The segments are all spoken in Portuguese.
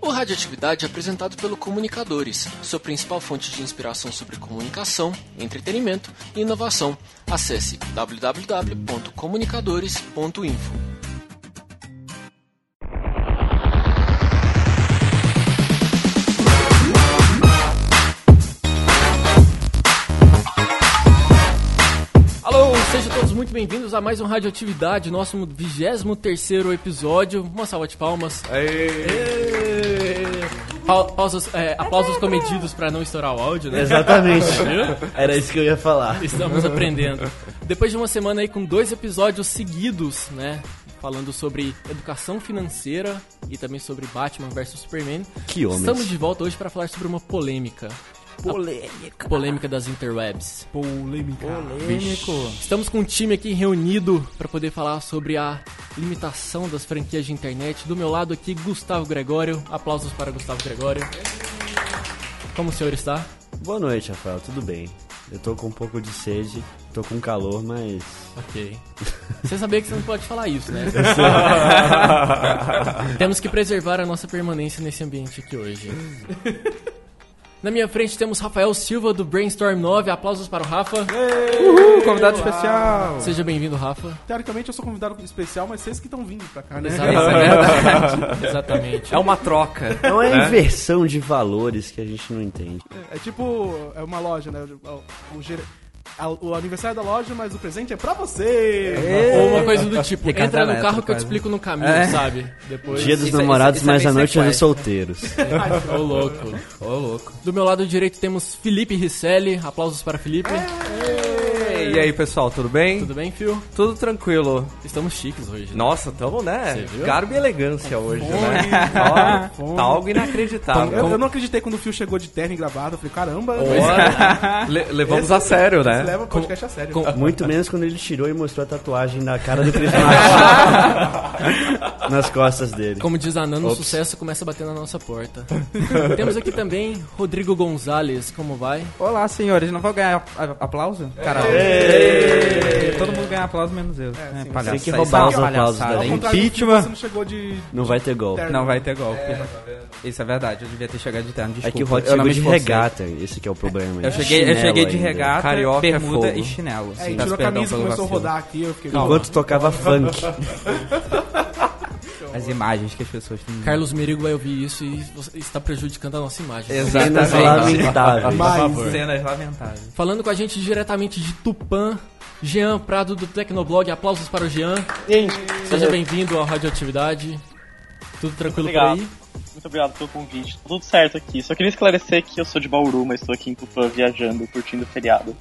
O Radioatividade é apresentado pelo Comunicadores, sua principal fonte de inspiração sobre comunicação, entretenimento e inovação. Acesse www.comunicadores.info. Alô, sejam todos muito bem-vindos a mais um Radioatividade, nosso 23 episódio. Uma salva de palmas. Pa pausas, é, aplausos comedidos para não estourar o áudio, né? Exatamente. Era isso que eu ia falar. Estamos aprendendo. Depois de uma semana aí com dois episódios seguidos, né? Falando sobre educação financeira e também sobre Batman vs Superman. Que homens. Estamos de volta hoje para falar sobre uma polêmica. Polêmica. Polêmica das interwebs. Polêmica. Polêmico. Estamos com um time aqui reunido para poder falar sobre a limitação das franquias de internet. Do meu lado aqui, Gustavo Gregório. Aplausos para Gustavo Gregório. Como o senhor está? Boa noite, Rafael. Tudo bem? Eu tô com um pouco de sede, tô com calor, mas. Ok. Você sabia que você não pode falar isso, né? temos que preservar a nossa permanência nesse ambiente aqui hoje. Na minha frente temos Rafael Silva do Brainstorm 9. Aplausos para o Rafa. Uhul, convidado especial. Seja bem-vindo, Rafa. Teoricamente eu sou convidado especial, mas vocês que estão vindo pra cá, né? Exatamente. Exatamente. É uma troca. É uma inversão de valores que a gente não entende. É, é tipo, é uma loja, né? O, o gere- a- o aniversário da loja, mas o presente é pra você. Ou uma coisa do tipo, entra no carro que eu te explico no caminho, É. sabe? Depois. Dia dos isso é- namorados, isso é mas a noite é dos solteiros. Ô, louco. Ô, louco. Do meu lado direito temos Felipe Risselli. Aplausos para Felipe. E aí, pessoal, tudo bem? Tudo bem, Phil? Tudo tranquilo. Estamos chiques hoje. né? Nossa, tamo, né? Garbo e elegância hoje, Fome, né? Fome. tá algo inacreditável. Eu, eu não acreditei quando o Fio chegou de terno e gravado. Eu falei, caramba, le- levamos esse- a sério, né? leva o podcast a sério. com- Muito menos quando ele tirou e mostrou a tatuagem da cara do Chris nas costas dele. Como diz a Nano, o sucesso começa a bater na nossa porta. Temos aqui também Rodrigo Gonzalez. Como vai? Olá, senhores. Não vou ganhar aplauso? Todo mundo ganha aplauso menos eu. É, sim. palhaçada. Tem que roubar é os aplausos da Fio, Impeachment. Você não chegou de Não vai ter golpe. terno. Não vai ter golpe. Isso é verdade. Eu devia ter chegado de terno. É Desculpa. que o Rod chegou de esforcei. regata, esse que é o problema. Eu cheguei, eu cheguei de regata, Carioca é bermuda fogo. e chinelo. É, e tirou a camisa e começou a rodar aqui. Eu fiquei, Enquanto tocava funk. As imagens que as pessoas têm. Carlos Merigo vai ouvir isso e você está prejudicando a nossa imagem. Cenas Exatamente. lamentáveis. Mas- Cenas lamentáveis. Falando com a gente diretamente de Tupã, Jean Prado do Tecnoblog. Aplausos para o Jean. Seja bem-vindo ao Radioatividade. Tudo tranquilo por aí? Muito obrigado pelo convite. Tá tudo certo aqui. Só queria esclarecer que eu sou de Bauru, mas estou aqui em Tupã viajando, curtindo o feriado.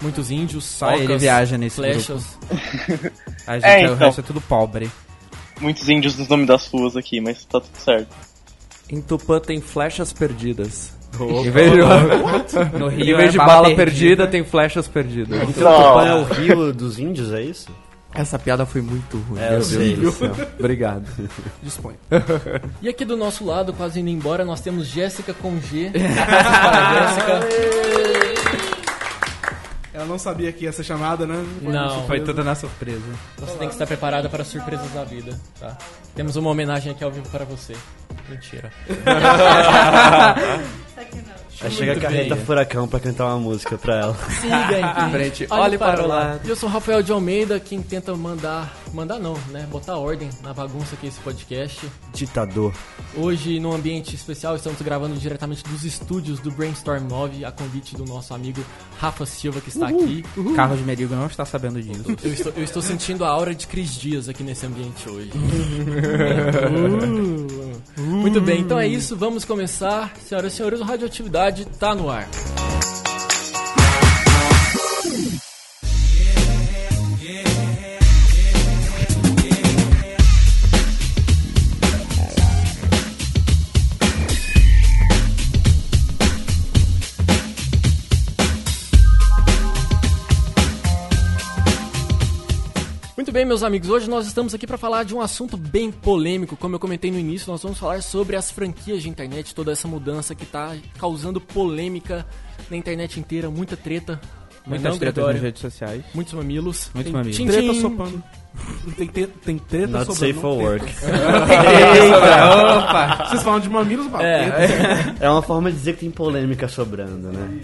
Muitos índios, Só socas, ele viaja nesse flechas. A gente, É, o então. resto é tudo pobre. Muitos índios nos nomes das ruas aqui, mas tá tudo certo. Em Tupã tem flechas perdidas. Em vez de, no Rio Em vez de é bala perdida, tem flechas perdidas. Então Tupã é o rio dos índios, é isso? Essa piada foi muito ruim. É, eu meu Deus sei. do céu. Obrigado. Dispõe. E aqui do nosso lado, quase indo embora, nós temos Jéssica com G. Jéssica. Ela não sabia que ia ser chamada, né? Não, Foi tudo na surpresa. Você tem que estar preparada para as surpresas da vida, tá? Temos uma homenagem aqui ao vivo para você. Mentira. Aí chega a carreta bem. furacão pra cantar uma música pra ela. Siga em frente, olhe para o lado. E eu sou o Rafael de Almeida, quem tenta mandar. Mandar não, né? Botar ordem na bagunça que é esse podcast. Ditador. Hoje, num ambiente especial, estamos gravando diretamente dos estúdios do Brainstorm 9, a convite do nosso amigo Rafa Silva, que está aqui. Carlos Merigo não está sabendo disso. Eu estou, eu estou sentindo a aura de Cris Dias aqui nesse ambiente hoje. Muito bem, então é isso, vamos começar. Senhoras e senhores, o Radioatividade tá no ar. Muito bem, meus amigos, hoje nós estamos aqui para falar de um assunto bem polêmico. Como eu comentei no início, nós vamos falar sobre as franquias de internet, toda essa mudança que está causando polêmica na internet inteira, muita treta. Muitas tretas nas redes sociais. Muitos mamilos. Muitos Tem mamilos. tchim, Treta tchim. sopando. Tem, te- tem treta Not sobrando. safe for work. Opa! Vocês falam de mamilos, É. treta. É uma forma de dizer que tem polêmica sobrando, né?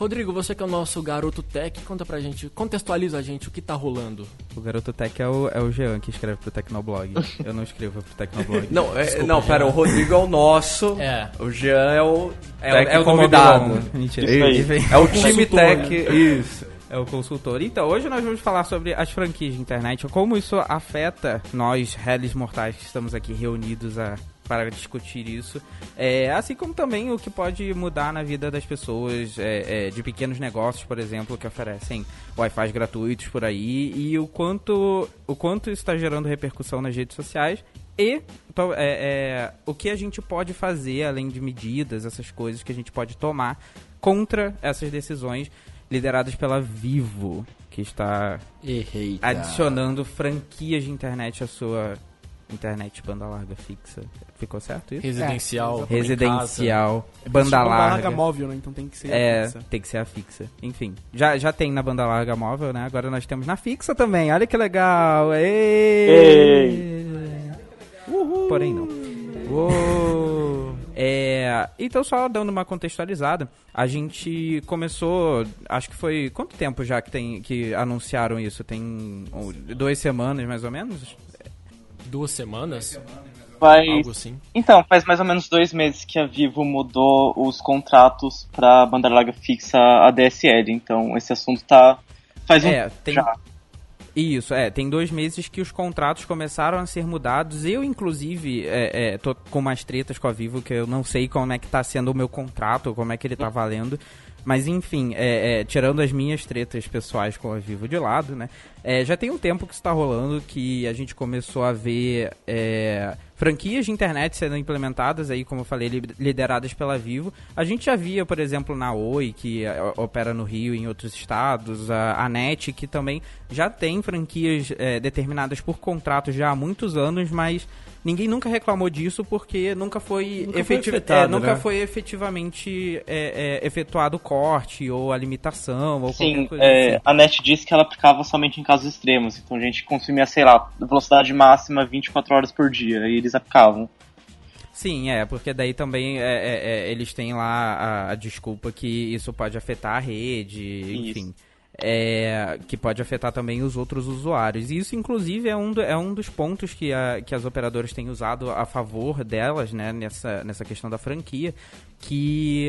Rodrigo, você que é o nosso garoto tech, conta pra gente, contextualiza a gente o que tá rolando. O garoto tech é o, é o Jean que escreve pro Tecnoblog. Eu não escrevo pro Tecnoblog. Não, é, não, pera, o Rodrigo é o nosso. É. O Jean é o. é, é o do convidado. Mentira. Isso aí. Enfim. É o time tech. né? Isso. É o consultor. Então, hoje nós vamos falar sobre as franquias de internet, como isso afeta nós, réis mortais, que estamos aqui reunidos a, para discutir isso. É, assim como também o que pode mudar na vida das pessoas, é, é, de pequenos negócios, por exemplo, que oferecem Wi-Fi gratuitos por aí, e o quanto, o quanto isso está gerando repercussão nas redes sociais. E to- é, é, o que a gente pode fazer, além de medidas, essas coisas que a gente pode tomar contra essas decisões lideradas pela Vivo, que está Errei. adicionando franquias de internet à sua internet banda larga fixa. Ficou certo isso? Residencial. É, Residencial, Tipo, banda banda larga larga. móvel, né? Então tem que ser a É, fixa. tem que ser a fixa. Enfim, já, já tem na banda larga móvel, né? Agora nós temos na fixa também. Olha que legal. Ei! Porém não. Uou. É, então só dando uma contextualizada, a gente começou, acho que foi quanto tempo já que tem que anunciaram isso? Tem um, duas semanas mais ou menos? Duas semanas? Faz... Algo assim. Então, faz mais ou menos dois meses que a Vivo mudou os contratos pra banda larga fixa ADSL. Então, esse assunto tá. Faz um É, tem já. Isso, é, tem dois meses que os contratos começaram a ser mudados. Eu, inclusive, é, é, tô com umas tretas com a Vivo, que eu não sei como é que tá sendo o meu contrato, como é que ele tá valendo. Mas enfim, é, é, tirando as minhas tretas pessoais com a Vivo de lado, né? é, já tem um tempo que isso tá rolando, que a gente começou a ver é, franquias de internet sendo implementadas aí, como eu falei, li- lideradas pela Vivo. A gente já via, por exemplo, na Oi, que é, opera no Rio e em outros estados, a, a NET, que também já tem franquias é, determinadas por contratos já há muitos anos, mas ninguém nunca reclamou disso porque nunca foi, Nunca foi efetiv- afetado, é, nunca né? foi efetivamente é, é, efetuado o corte ou a limitação ou Sim, qualquer coisa é, assim. a NET disse que ela aplicava somente em casos extremos. Então a gente consumia, sei lá, velocidade máxima 24 horas por dia. E eles aplicavam. Sim, é, porque daí também é, é, é, eles têm lá a, a desculpa que isso pode afetar a rede, Isso. É, que pode afetar também os outros usuários. E isso, inclusive, é um, do- é um dos pontos que, a, que as operadoras têm usado a favor delas, né, nessa, nessa questão da franquia, que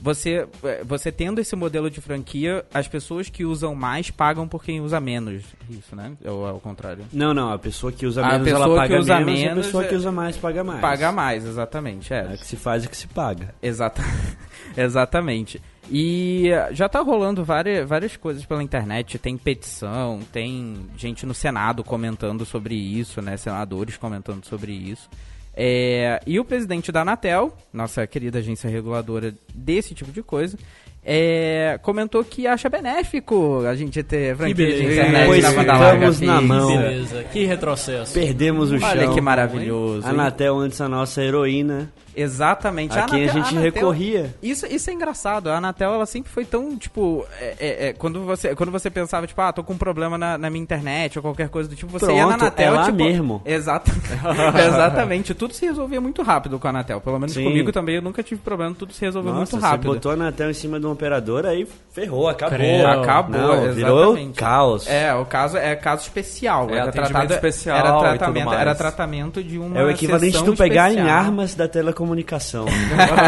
você, é, você tendo esse modelo de franquia, as pessoas que usam mais pagam por quem usa menos. Isso, né? Ou é o contrário? Não, não, a pessoa que usa A menos, ela paga usa menos, e a menos, pessoa é- que usa mais paga mais. Paga mais, exatamente. É, É que se faz e que se paga. Exata... Exatamente. E eh, já tá rolando várias, várias coisas pela internet. Tem petição, tem gente no Senado comentando sobre isso, né? Senadores comentando sobre isso. É, e o presidente da Anatel, nossa querida agência reguladora desse tipo de coisa, é, comentou que acha benéfico a gente ter franquia de internet Pois na banda larga ficamos na fixa. mão. Beleza, que retrocesso. Perdemos o Olha chão. que maravilhoso. A hein? Anatel antes a nossa heroína, Exatamente. a quem a Anatel- gente Anatel- recorria. Isso, isso é engraçado. A Anatel, ela sempre foi tão, tipo... é- é- é, quando, você, quando você pensava, tipo, ah, tô com um problema na, na minha internet ou qualquer coisa do tipo, você ia na Pronto, Anatel, é lá tipo... mesmo. Exato. Exatamente. Tudo se resolvia muito rápido com a Anatel. Pelo menos Sim. comigo também, eu nunca tive problema. Tudo se resolveu Nossa, muito rápido. você botou a Anatel em cima de um operador, aí ferrou, acabou. Credo. Acabou, Não, virou exatamente. caos. É, o caso é caso especial. É, era tratado, especial era tratamento, era tratamento de uma É o equivalente sessão do pegar em especial. armas da telecomunicação.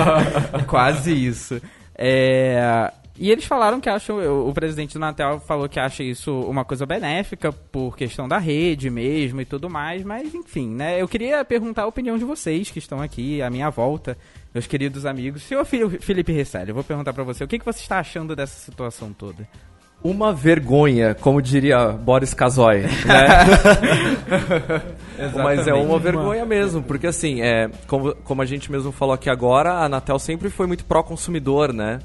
Quase isso. É, E eles falaram que acham, o presidente do Natel falou que acha isso uma coisa benéfica por questão da rede mesmo e tudo mais, mas enfim, né? Eu queria perguntar a opinião de vocês que estão aqui à minha volta, meus queridos amigos. Senhor Felipe Risselli, eu vou perguntar pra você, o que, que você está achando dessa situação toda? Uma vergonha, como diria Boris Kazoy, né? Mas é uma vergonha mesmo, porque assim, é, como, como a gente mesmo falou aqui agora, a Anatel sempre foi muito pró-consumidor, né?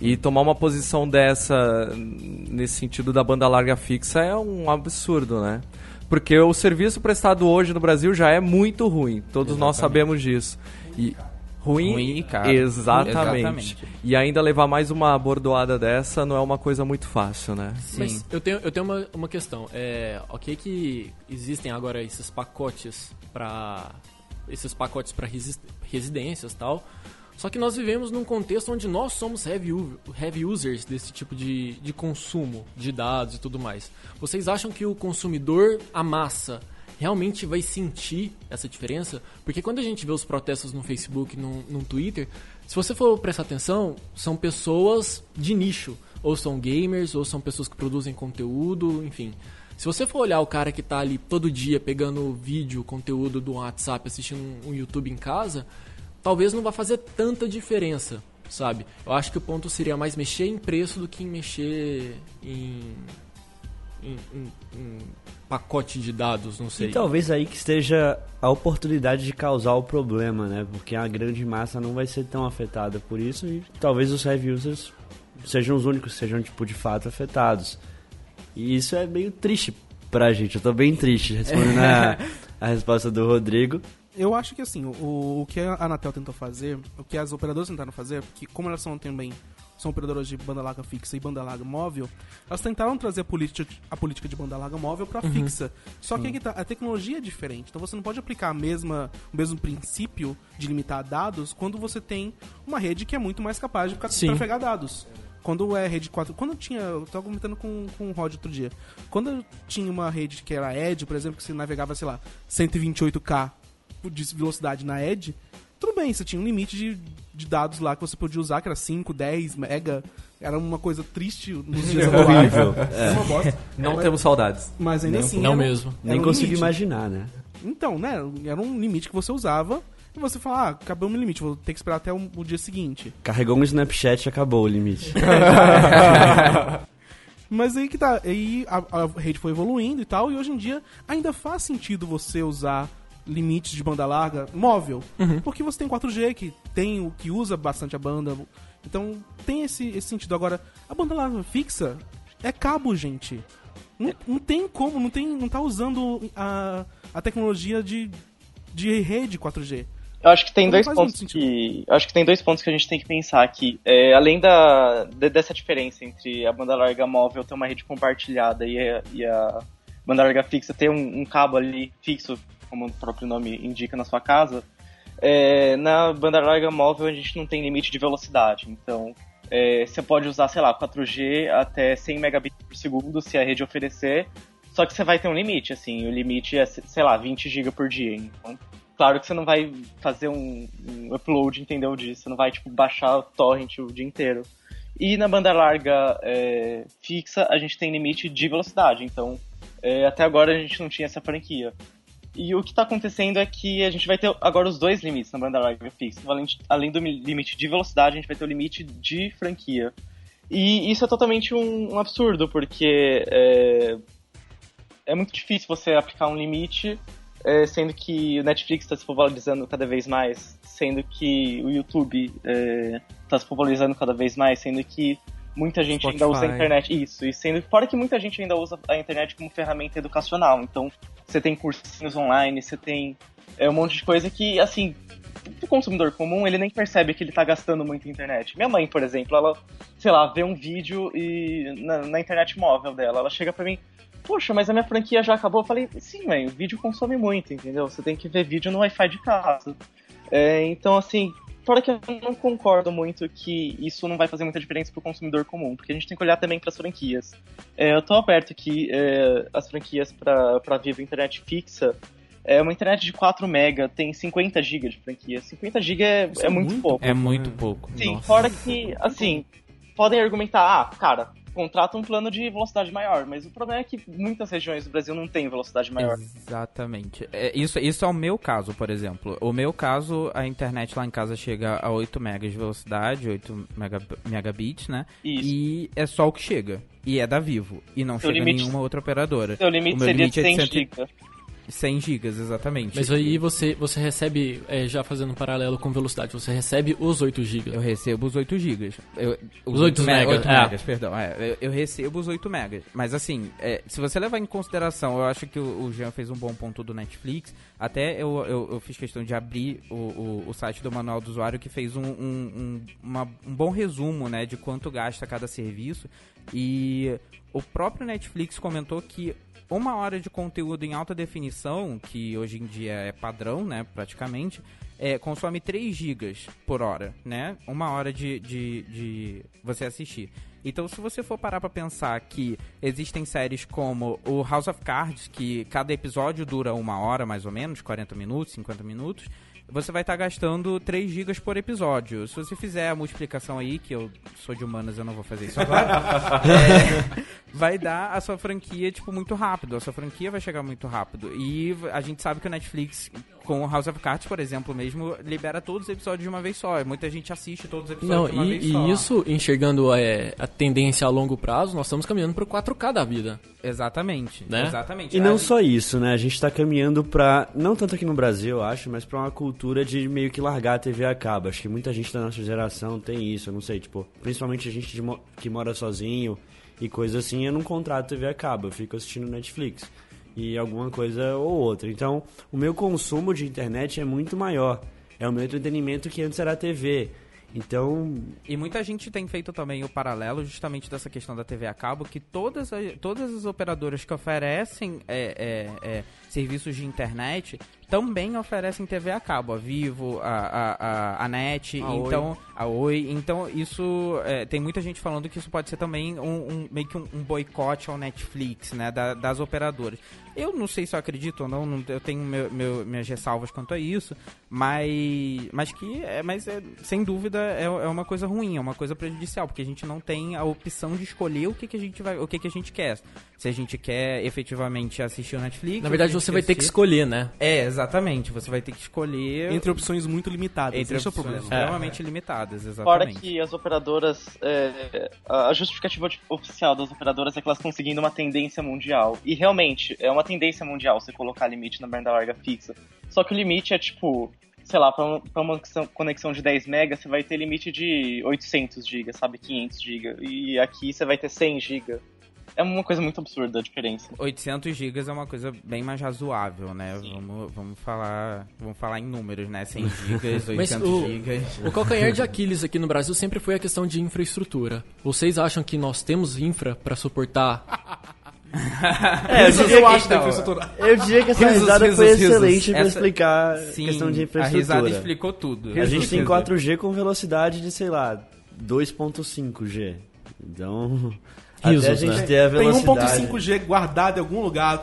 E tomar uma posição dessa, nesse sentido da banda larga fixa, é um absurdo, né? Porque o serviço prestado hoje no Brasil já é muito ruim, todos nós sabemos disso. E, ruim, Ruim e caro. Exatamente. Exatamente. E ainda levar mais uma bordoada dessa não é uma coisa muito fácil, né? Sim. Mas eu tenho, eu tenho uma, uma questão. É, ok que existem agora esses pacotes para esses pacotes para residências tal. Só que nós vivemos num contexto onde nós somos heavy, heavy users desse tipo de, de consumo de dados e tudo mais. Vocês acham que o consumidor, a massa, realmente vai sentir essa diferença? Porque quando a gente vê os protestos no Facebook, no, no Twitter, se você for prestar atenção, são pessoas de nicho. Ou são gamers, ou são pessoas que produzem conteúdo, enfim. Se você for olhar o cara que tá ali todo dia pegando vídeo, conteúdo do WhatsApp, assistindo um, um YouTube em casa, talvez não vá fazer tanta diferença, sabe? Eu acho que o ponto seria mais mexer em preço do que em mexer em, em, em- em pacote de dados, não sei. E talvez aí que esteja a oportunidade de causar o problema, né? Porque a grande massa não vai ser tão afetada por isso e talvez os heavy users sejam os únicos que sejam, tipo, de fato afetados. E isso é meio triste pra gente. Eu tô bem triste respondendo a, a resposta do Rodrigo. Eu acho que assim, o, o que a Anatel tentou fazer, o que as operadoras tentaram fazer, porque como elas são também são operadoras de banda larga fixa e banda larga móvel, elas tentaram trazer a política, a política de banda larga móvel para fixa. Só que aí que tá, a tecnologia é diferente, então você não pode aplicar a mesma, o mesmo princípio de limitar dados quando você tem uma rede que é muito mais capaz de Sim. trafegar dados. Quando é rede 4. Quando eu tinha. Eu tava comentando com, com o Rod outro dia. Quando eu tinha uma rede que era Edge, por exemplo, que você navegava, sei lá, 128K de velocidade na Edge, tudo bem, você tinha um limite de, de dados lá que você podia usar, que era 5, 10 mega. Era uma coisa triste nos dias atuais. Horrível. Era uma bosta. Não temos saudades. Mas ainda assim. não era mesmo. era Nem um consigo limite. imaginar, né? Então, né? Era um limite que você usava. E você fala, ah, acabou o meu limite, vou ter que esperar até o, o dia seguinte. Carregou um Snapchat e acabou o limite. Mas aí que tá, aí a, a rede foi evoluindo e tal, e hoje em dia ainda faz sentido você usar limites de banda larga móvel, porque você tem 4G que tem o que usa bastante a banda. Então tem esse, esse sentido. Agora, a banda larga fixa é cabo, gente. Não, não tem como, não, tem, não tá usando a, a tecnologia de, de rede 4G. Eu acho que tem Não dois pontos que. eu Acho que tem dois pontos que a gente tem que pensar aqui. É, além da, de- dessa diferença entre a banda larga móvel ter uma rede compartilhada e a, e a banda larga fixa ter um, um cabo ali fixo, como o próprio nome indica na sua casa, é, na banda larga móvel a gente não tem limite de velocidade. Então, é, você pode usar, sei lá, 4G até 100 megabits por segundo se a rede oferecer. Só que você vai ter um limite, assim, o limite é, sei lá, 20 GB por dia. Então, claro que você não vai fazer um, um upload, entendeu disso? Você não vai, tipo, baixar o torrent o dia inteiro. E na banda larga é, fixa, a gente tem limite de velocidade. Então, é, até agora a gente não tinha essa franquia. E o que está acontecendo é que a gente vai ter agora os dois limites na banda larga fixa. Além, além do mi- limite de velocidade, a gente vai ter o limite de franquia. E isso é totalmente um, um absurdo, porque é, é muito difícil você aplicar um limite, é, sendo que o Netflix está se popularizando cada vez mais, sendo que o YouTube está se popularizando cada vez mais, sendo que muita gente ainda usa a Spotify. internet. Isso, e sendo fora que muita gente ainda usa a internet como ferramenta educacional. Então, você tem cursinhos online, você tem é, um monte de coisa que, assim, o consumidor comum, ele nem percebe que ele tá gastando muito internet. Minha mãe, por exemplo, ela, sei lá, vê um vídeo e na, na internet móvel dela, ela chega pra mim, poxa, mas a minha franquia já acabou. Eu falei, sim, mãe, o vídeo consome muito, entendeu? Você tem que ver vídeo no Wi-Fi de casa. É, então, assim, fora que eu não concordo muito que isso não vai fazer muita diferença pro consumidor comum, porque a gente tem que olhar também pras franquias. É, eu tô aberto que é, as franquias pra Vivo Internet fixa é uma internet de 4 mega, tem 50 GB de franquia. 50 GB é, é é muito, muito pouco. É muito pouco. Sim, Nossa. fora que, assim, podem argumentar, ah, cara, contrata um plano de velocidade maior, mas o problema é que muitas regiões do Brasil não tem velocidade maior. Exatamente. É, isso, isso é o meu caso, por exemplo. O meu caso, a internet lá em casa chega a 8 megas de velocidade, 8 mega, megabits, né? Isso. E é só o que chega. E é da Vivo. E não Seu chega limite- nenhuma outra operadora. Seu limite o meu seria limite é de 100 cento e- GB. 100 gigas, exatamente. Mas aí você, você recebe, é, já fazendo um paralelo com velocidade, você recebe os 8 GB. Eu recebo os 8 gigas. Eu- Os 8 me- megas, 8 é. megas, perdão. é, eu, eu recebo os 8 megas. Mas assim, é, se você levar em consideração, eu acho que o, o Jean fez um bom ponto do Netflix. Até eu, eu, eu fiz questão de abrir o, o, o site do Manual do Usuário, que fez um, um, um, uma- um bom resumo né, de quanto gasta cada serviço. E o próprio Netflix comentou que uma hora de conteúdo em alta definição, que hoje em dia é padrão, né, praticamente, é, consome 3 gigas por hora, né? Uma hora de, de, de você assistir. Então, se você for parar pra pensar que existem séries como o House of Cards, que cada episódio dura uma hora, mais ou menos, 40 minutos, 50 minutos, você vai estar gastando 3 gigas por episódio. Se você fizer a multiplicação aí, que eu sou de humanas, eu não vou fazer isso agora, é, vai dar a sua franquia, tipo, muito rápido. A sua franquia vai chegar muito rápido. E a gente sabe que o Netflix, com o House of Cards, por exemplo, mesmo, libera todos os episódios de uma vez só. Muita gente assiste todos os episódios Não, de uma vez e, só. e isso, enxergando é, a tendência a longo prazo, nós estamos caminhando para o 4K da vida. Exatamente. Né? Exatamente. E não A- só isso, né? A gente tá caminhando pra, não tanto aqui no Brasil, eu acho, mas pra uma cultura de meio que largar a TV a cabo. Acho que muita gente da nossa geração tem isso, eu não sei, tipo, principalmente a gente de mo- que mora sozinho e coisa assim, eu não contrato TV a cabo, eu fico assistindo Netflix e alguma coisa ou outra. Então, o meu consumo de internet é muito maior. É o meu entretenimento que antes era a TV. Então, E muita gente tem feito também o paralelo justamente dessa questão da TV a cabo, que todas as, todas as operadoras que oferecem é, é, é, serviços de internet também oferecem TV a cabo, a Vivo, a, a, a, NET, A Oi. então a Oi. Então isso é, tem muita gente falando que isso pode ser também um, um- meio que um, um boicote ao Netflix, né, da- das operadoras. Eu não sei se eu acredito ou não, não- eu tenho meu, meu- minhas ressalvas quanto a isso, mas, mas que é, mas é, sem dúvida é, é uma coisa ruim, é uma coisa prejudicial, porque a gente não tem a opção de escolher o que, que a gente vai, o que, que a gente quer. Se a gente quer efetivamente assistir o Netflix. Na verdade, você vai ter que escolher, né? É, exatamente. Você vai ter que escolher Entre opções muito limitadas. entre Esse é o opções problema. extremamente limitadas, Fora exatamente. que as operadoras. é, a justificativa oficial das operadoras é que elas estão seguindo uma tendência mundial. E realmente, é uma tendência mundial você colocar limite na banda larga fixa. Só que o limite é tipo. Sei lá, pra uma, conexão de 10 MB, você vai ter limite de 800 GB, sabe? 500 GB. E aqui você vai ter 100 GB. É uma coisa muito absurda a diferença. 800 GB é uma coisa bem mais razoável, né? Vamos, vamos falar, vamos falar em números, né? 100 GB, 800 Mas o- GB. O calcanhar de Aquiles aqui no Brasil sempre foi a questão de infraestrutura. Vocês acham que nós temos infra para suportar? é, eu diria, eu acho da então, infraestrutura. eu diria que essa Risos, risada risos, foi risos. excelente pra Essa- explicar a Sim, questão de a infraestrutura. risada explicou tudo. A gente tem Quer dizer, 4G com velocidade de, sei lá, 2.5G. Então, até Risos, a gente né? ter a Tem velocidade... 1.5G guardado em algum lugar.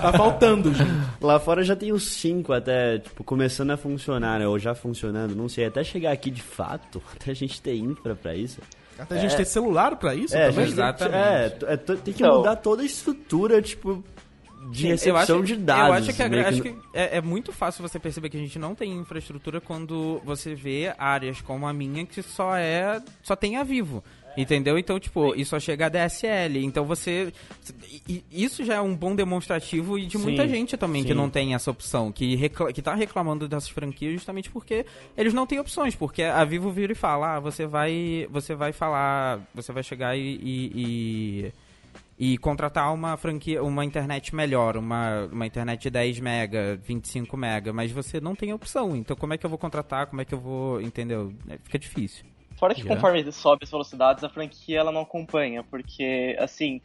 Tá faltando, gente. Lá fora já tem os 5 até, tipo, começando a funcionar, né? Ou já funcionando, não sei. Até chegar aqui de fato, até a gente ter infra pra isso. Até a gente ter celular pra isso É, também. gente Exatamente. É, é, tem que Então- mudar toda a estrutura, tipo, de recepção de dados. Eu acho que, a- acho que é, é muito fácil você perceber que a gente não tem infraestrutura quando você vê áreas como a minha que só é só tem a Vivo. Entendeu? Então, tipo, isso só chega a DSL. Então você. Isso já é um bom demonstrativo e de muita Sim, gente também que sim. não tem essa opção, que, recla que tá reclamando dessas franquias justamente porque eles não têm opções. Porque a Vivo vira e fala, ah, você vai. Você vai falar. Você vai chegar e- e- e e contratar uma franquia, uma internet melhor, uma, uma internet de 10 mega, 25 mega, mas você não tem opção. Então como é que eu vou contratar? Como é que eu vou, entendeu? É, Fica difícil. Fora que Já. conforme sobe as velocidades, a franquia ela não acompanha, porque, assim,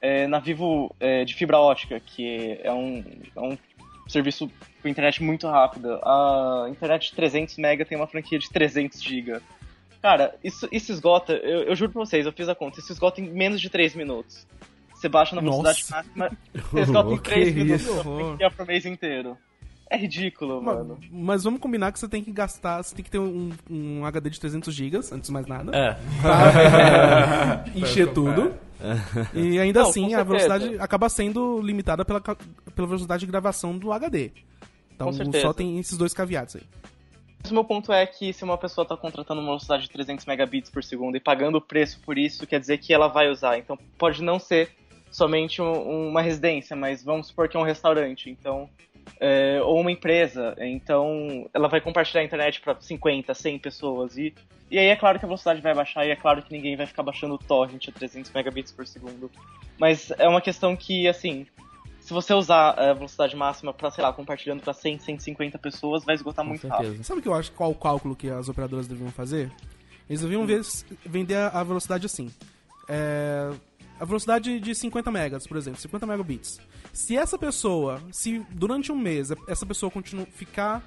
é, na Vivo é, de fibra ótica, que é um, é um serviço com internet muito rápida, a internet de 300 MB tem uma franquia de 300 GB. Cara, isso, isso esgota, eu, eu juro pra vocês, eu fiz a conta, isso esgota em menos de 3 minutos. Você baixa na velocidade Nossa. máxima, você esgota em Que 3 minutos a franquia pro mês inteiro. É ridículo, mano. Mas, mas vamos combinar que você tem que gastar, você tem que ter um, um HD de 300 GB, antes de mais nada. É. Pra encher tudo. E ainda Não, assim, a velocidade acaba sendo limitada pela, pela velocidade de gravação do HD. Então só tem esses dois caveados aí. Mas o meu ponto é que se uma pessoa está contratando uma velocidade de 300 megabits por segundo e pagando o preço por isso, quer dizer que ela vai usar. Então pode não ser somente um- uma residência, mas vamos supor que é um restaurante, então é, ou uma empresa, então ela vai compartilhar a internet para 50, 100 pessoas e e aí é claro que a velocidade vai baixar e é claro que ninguém vai ficar baixando o torrent a 300 megabits por segundo. Mas é uma questão que, assim, se você usar a velocidade máxima para, sei lá, compartilhando para 100, 150 pessoas, vai esgotar Com muito rápido. certeza. Sabe o que eu acho? Qual o cálculo que as operadoras deviam fazer? Eles deviam ver- vender a, a velocidade assim. É, a velocidade de 50 megas, por exemplo, 50 megabits. Se essa pessoa, se durante um mês essa pessoa continua ficar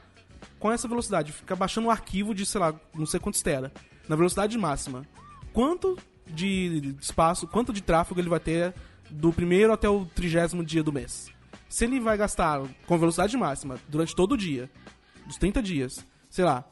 com essa velocidade, ficar baixando um arquivo de, sei lá, não sei quantos tera, na velocidade máxima, quanto de espaço, quanto de tráfego ele vai ter do primeiro até o trigésimo dia do mês? Se ele vai gastar com velocidade máxima durante todo o dia, dos 30 dias, sei lá,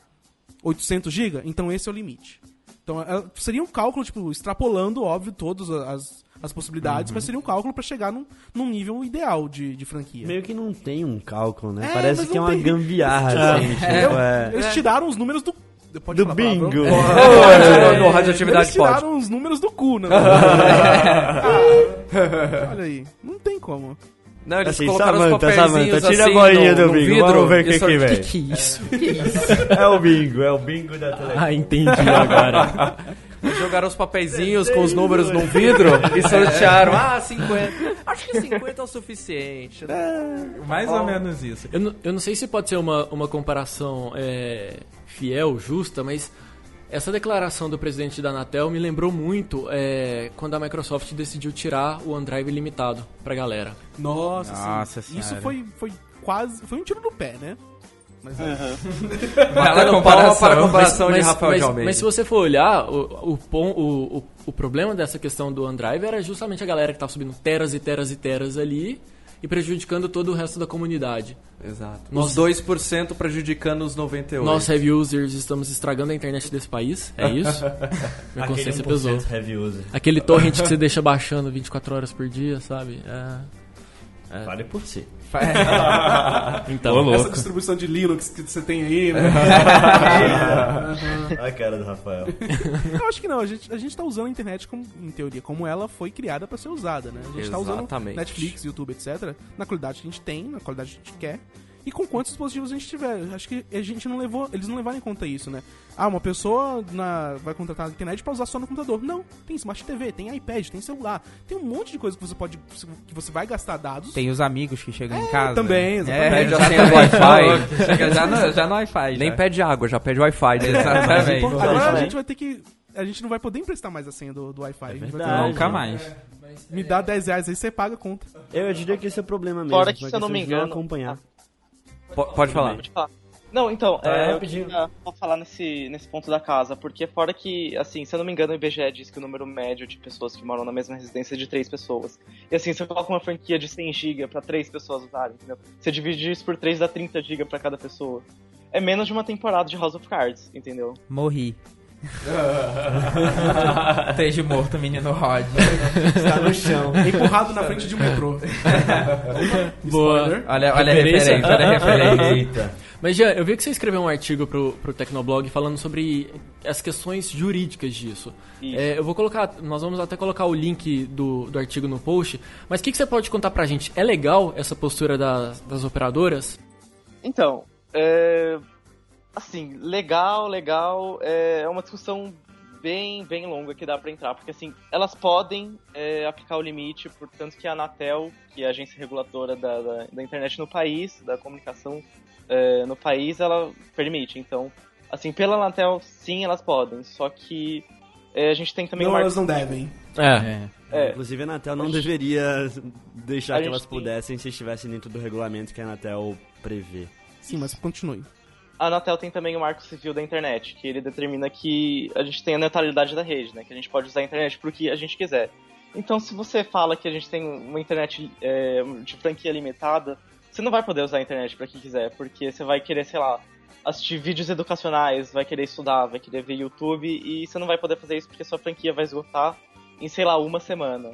800 GB, então esse é o limite. Então é- seria um cálculo, tipo, extrapolando, óbvio, todas as, as possibilidades, mas seria um cálculo pra chegar num, num nível ideal de, de franquia. Meio que não tem um cálculo, né? É, Parece que é uma tem. gambiarra, assim. tipo, é. Eles tiraram os números do. Pode Do palavra? bingo. No- no radioatividade Eles tiraram os números do cu, né? Ah, Olha aí, não tem como. Não, eles Assim, colocaram papeizinhos Samantha, tira a assim bolinha no, do no bingo, vidro. vamos ver o que que vem. Que que é isso? Que isso? É o bingo, é o bingo da televisão. Ah, entendi agora. Jogaram os papeizinhos com os números num vidro e sortearam. Ah, 50. Acho que 50 é o suficiente. Mais ou menos isso. Eu não, eu não sei se pode ser uma, uma comparação é, fiel, justa, mas essa declaração do presidente da Anatel me lembrou muito é, quando a Microsoft decidiu tirar o OneDrive limitado pra galera. Nossa, Nossa sim. Isso foi, foi quase. Foi um tiro no pé, né? Mas é. Batendo palma para a comparação de Rafael mas, de Almeida. mas se você for olhar, o, o, o, o, o problema dessa questão do OneDrive era justamente a galera que tava subindo teras e teras e teras ali e prejudicando todo o resto da comunidade. Exato. Nossa. Os 2% prejudicando os 98%. Nós, heavy users, estamos estragando a internet desse país, é isso? Minha consciência pesou. heavy user. Aquele torrent que você deixa baixando 24 horas por dia, sabe? É. Vale por si. Então, Essa distribuição de Linux que você tem aí, né? a cara do Rafael. Eu acho que não, a gente, a gente tá usando a internet como, em teoria, como ela foi criada pra ser usada, né? A gente tá usando Exatamente. Netflix, YouTube, etc. Na qualidade que a gente tem, na qualidade que a gente quer. E com quantos dispositivos a gente tiver. Acho que a gente não levou. Eles não levaram em conta isso, né? Ah, uma pessoa na, vai contratar a internet pra usar só no computador. Não, tem Smart TV, tem iPad, tem celular. Tem um monte de coisa que você pode. que você vai gastar dados. Tem os amigos que chegam em casa. também, exatamente. Pede já a senha tem- do Wi-Fi. Chega já no, já no Wi-Fi. Nem já. pede água, já pede Wi-Fi. né? Exatamente. Agora a né? gente vai ter que. A gente não vai poder emprestar mais a senha do, do Wi-Fi. A verdade. Nunca mais. Me dá 10 reais aí, você paga a conta. Eu diria que esse é o problema mesmo. Fora que, se eu não me engano- acompanhar. Po- Pode falar. Pode falar. Não, então, Tá, é, eu queria só falar nesse, nesse ponto da casa, porque fora que, assim, se eu não me engano, o IBGE diz que o número médio de pessoas que moram na mesma residência é de 3 pessoas. E assim, você coloca uma franquia de 100 GB pra 3 pessoas usarem, entendeu? Você divide isso por 3 dá 30 GB pra cada pessoa. É menos de uma temporada de House of Cards, entendeu? Morri. Esteja morto, menino Rod. Está no chão. Empurrado na frente de um metrô. boa. Olha, olha a Referência? olha a referência. Eita. Mas, Jean, eu vi que você escreveu um artigo pro, pro Tecnoblog falando sobre as questões jurídicas disso. Isso. É, eu vou colocar, nós vamos até colocar o link do, do artigo no post, mas o que, que você pode contar pra gente? É legal essa postura das, das operadoras? Então, é, assim, legal, legal, é uma discussão bem, bem longa que dá pra entrar, porque assim, elas podem é, aplicar o limite, portanto que a Anatel, que é a agência reguladora da, da, da internet no país, da comunicação é, no país, ela permite. Então, assim, pela Anatel, sim, elas podem, só que é, a gente tem também Não, marco elas não devem. É. É. Inclusive a Anatel não deveria deixar A que gente elas tem- pudessem se estivessem dentro do regulamento que a Anatel prevê. Sim, mas continue. A Anatel tem também o Marco Civil da Internet, que ele determina que a gente tem a neutralidade da rede, né? Que a gente pode usar a internet pro que a gente quiser. Então, se você fala que a gente tem uma internet é, de franquia limitada, você não vai poder usar a internet para que quiser, porque você vai querer, sei lá, assistir vídeos educacionais, vai querer estudar, vai querer ver YouTube, e você não vai poder fazer isso porque sua franquia vai esgotar em, sei lá, uma semana.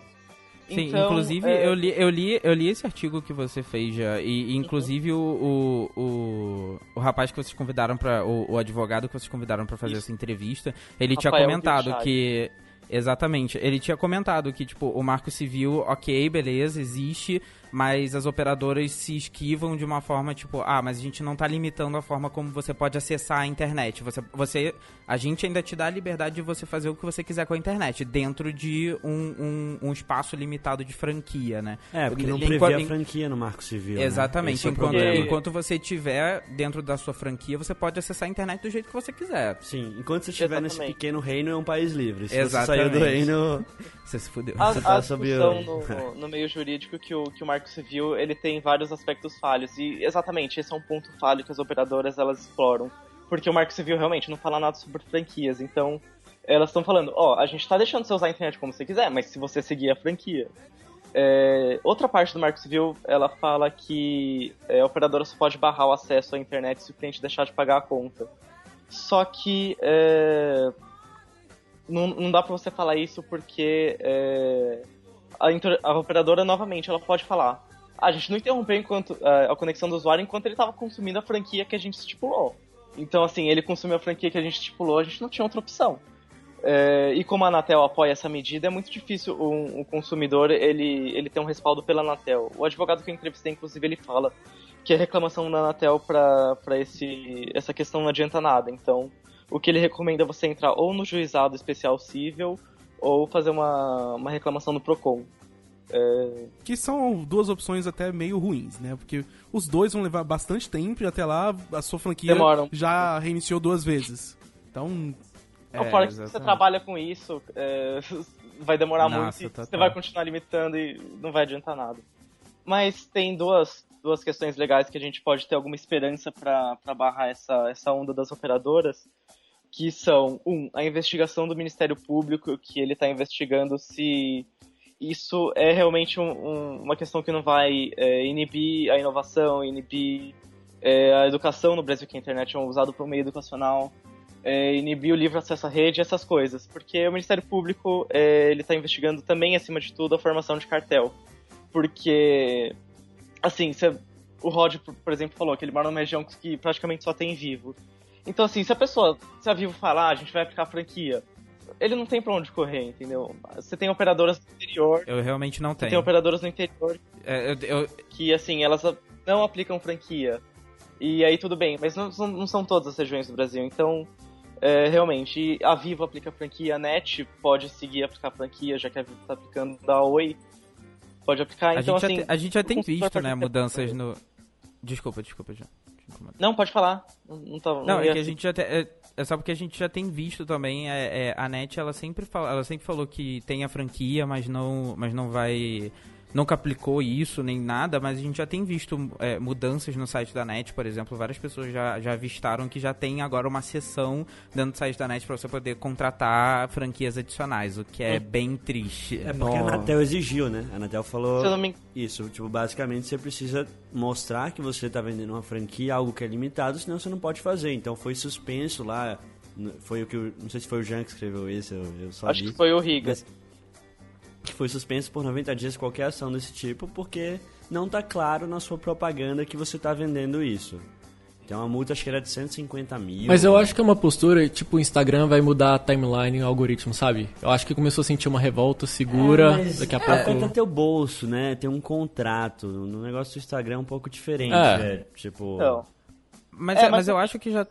Sim, Então, inclusive é, eu, li, eu, li, eu li esse artigo que você fez já, e, e inclusive o, o, o, o rapaz que vocês convidaram para o, o advogado que vocês convidaram para fazer Isso. essa entrevista, ele tinha Rafael comentado Guichard. que Exatamente. Ele tinha comentado que, tipo, o Marco Civil, ok, beleza, existe, mas as operadoras se esquivam de uma forma, tipo, ah, mas a gente não tá limitando a forma como você pode acessar a internet. Você, você, a gente ainda te dá a liberdade de você fazer o que você quiser com a internet, dentro de um, um, um espaço limitado de franquia, né? É, porque não Enquanto- prevê a franquia no Marco Civil. né? Exatamente. É o enquanto, problema. enquanto você tiver dentro da sua franquia, você pode acessar a internet do jeito que você quiser. Sim, enquanto você estiver nesse pequeno reino, é um país livre. Se Exatamente. você saiu do reino, Você se fudeu. A, Você tá a sob no, no meio jurídico que o, que o Civil ele tem vários aspectos falhos. E exatamente esse é um ponto falho que as operadoras elas exploram. Porque o Marco Civil realmente não fala nada sobre franquias. Então elas estão falando ó a gente tá deixando você usar a internet como você quiser mas se você seguir a franquia. É, outra parte do Marco Civil ela fala que é, a operadora só pode barrar o acesso à internet se o cliente deixar de pagar a conta. Só que é, não, não dá pra você falar isso porque é, a, a operadora, novamente, ela pode falar "Ah, a gente não interrompeu enquanto, é, a conexão do usuário enquanto ele estava consumindo a franquia que a gente estipulou. Então, assim, ele consumiu a franquia que a gente estipulou, a gente não tinha outra opção. É, e como a Anatel apoia essa medida, é muito difícil um consumidor ele, ele ter um respaldo pela Anatel. O advogado que eu entrevistei, inclusive, ele fala que a reclamação da Anatel para essa questão não adianta nada. Então, o que ele recomenda é você entrar ou no juizado especial civil ou fazer uma, uma reclamação no PROCON. Que são duas opções até meio ruins, né? Porque os dois vão levar bastante tempo e até lá a sua franquia Demoram. já reiniciou duas vezes. Então, Então, fora que se você trabalha com isso, é, vai demorar Nossa, muito total. você vai continuar limitando e não vai adiantar nada. Mas tem duas, duas questões legais que a gente pode ter alguma esperança para barrar essa, essa onda das operadoras, que são, um, a investigação do Ministério Público, que ele está investigando se isso é realmente um- um- uma questão que não vai é, inibir a inovação, inibir é, a educação no Brasil, que a internet é usado para o meio educacional é, inibir o livre acesso à rede, essas coisas. Porque o Ministério Público é, ele está investigando também, acima de tudo, a formação de cartel. Porque, assim, se- o Rod, por exemplo, falou que ele mora numa região que praticamente só tem Vivo. Então, assim, se a pessoa, se a Vivo falar, ah, a gente vai aplicar a franquia, ele não tem pra onde correr, entendeu? Você tem operadoras no interior, Eu realmente não tenho. tem operadoras no interior É, eu- eu- que, assim, elas não aplicam franquia. E aí tudo bem, mas não, são- não são todas as regiões do Brasil. Então, é, realmente, a Vivo aplica franquia, a NET pode seguir a aplicar franquia, já que a Vivo está aplicando da Oi. Pode aplicar, a, então gente assim... já te- a gente já tem visto, pode né, mudanças no... Desculpa, desculpa, João. Não, pode falar. Não, não, tá, Não, é que a gente já tem, é, é só porque a gente já tem visto também é, é, a NET ela sempre fala, ela sempre falou que tem a franquia, mas não, mas não vai nunca aplicou isso nem nada, mas a gente já tem visto é, mudanças no site da NET, por exemplo, várias pessoas já, já avistaram que já tem agora uma seção dentro do site da NET para você poder contratar franquias adicionais, o que é bem triste. É porque a Anatel exigiu, né? A Anatel falou isso. Tipo, basicamente você precisa mostrar que você tá vendendo uma franquia, algo que é limitado, senão você não pode fazer. Então foi suspenso lá. Foi o que. o- Não sei se foi o Jean que escreveu isso, eu, eu só Acho li. que foi o Riga. Que foi suspenso por 90 dias qualquer ação desse tipo, porque não tá claro na sua propaganda que você tá vendendo isso. Tem uma multa, acho que era de 150 mil. Mas eu acho que é uma postura, tipo, o Instagram vai mudar a timeline e o algoritmo, sabe? Eu acho que começou a sentir uma revolta segura, É, daqui a Afeta pouco... teu bolso, né? Tem um contrato. No negócio do Instagram é um pouco diferente. É. É, tipo. Então, Mas, É, é, mas mas eu acho que já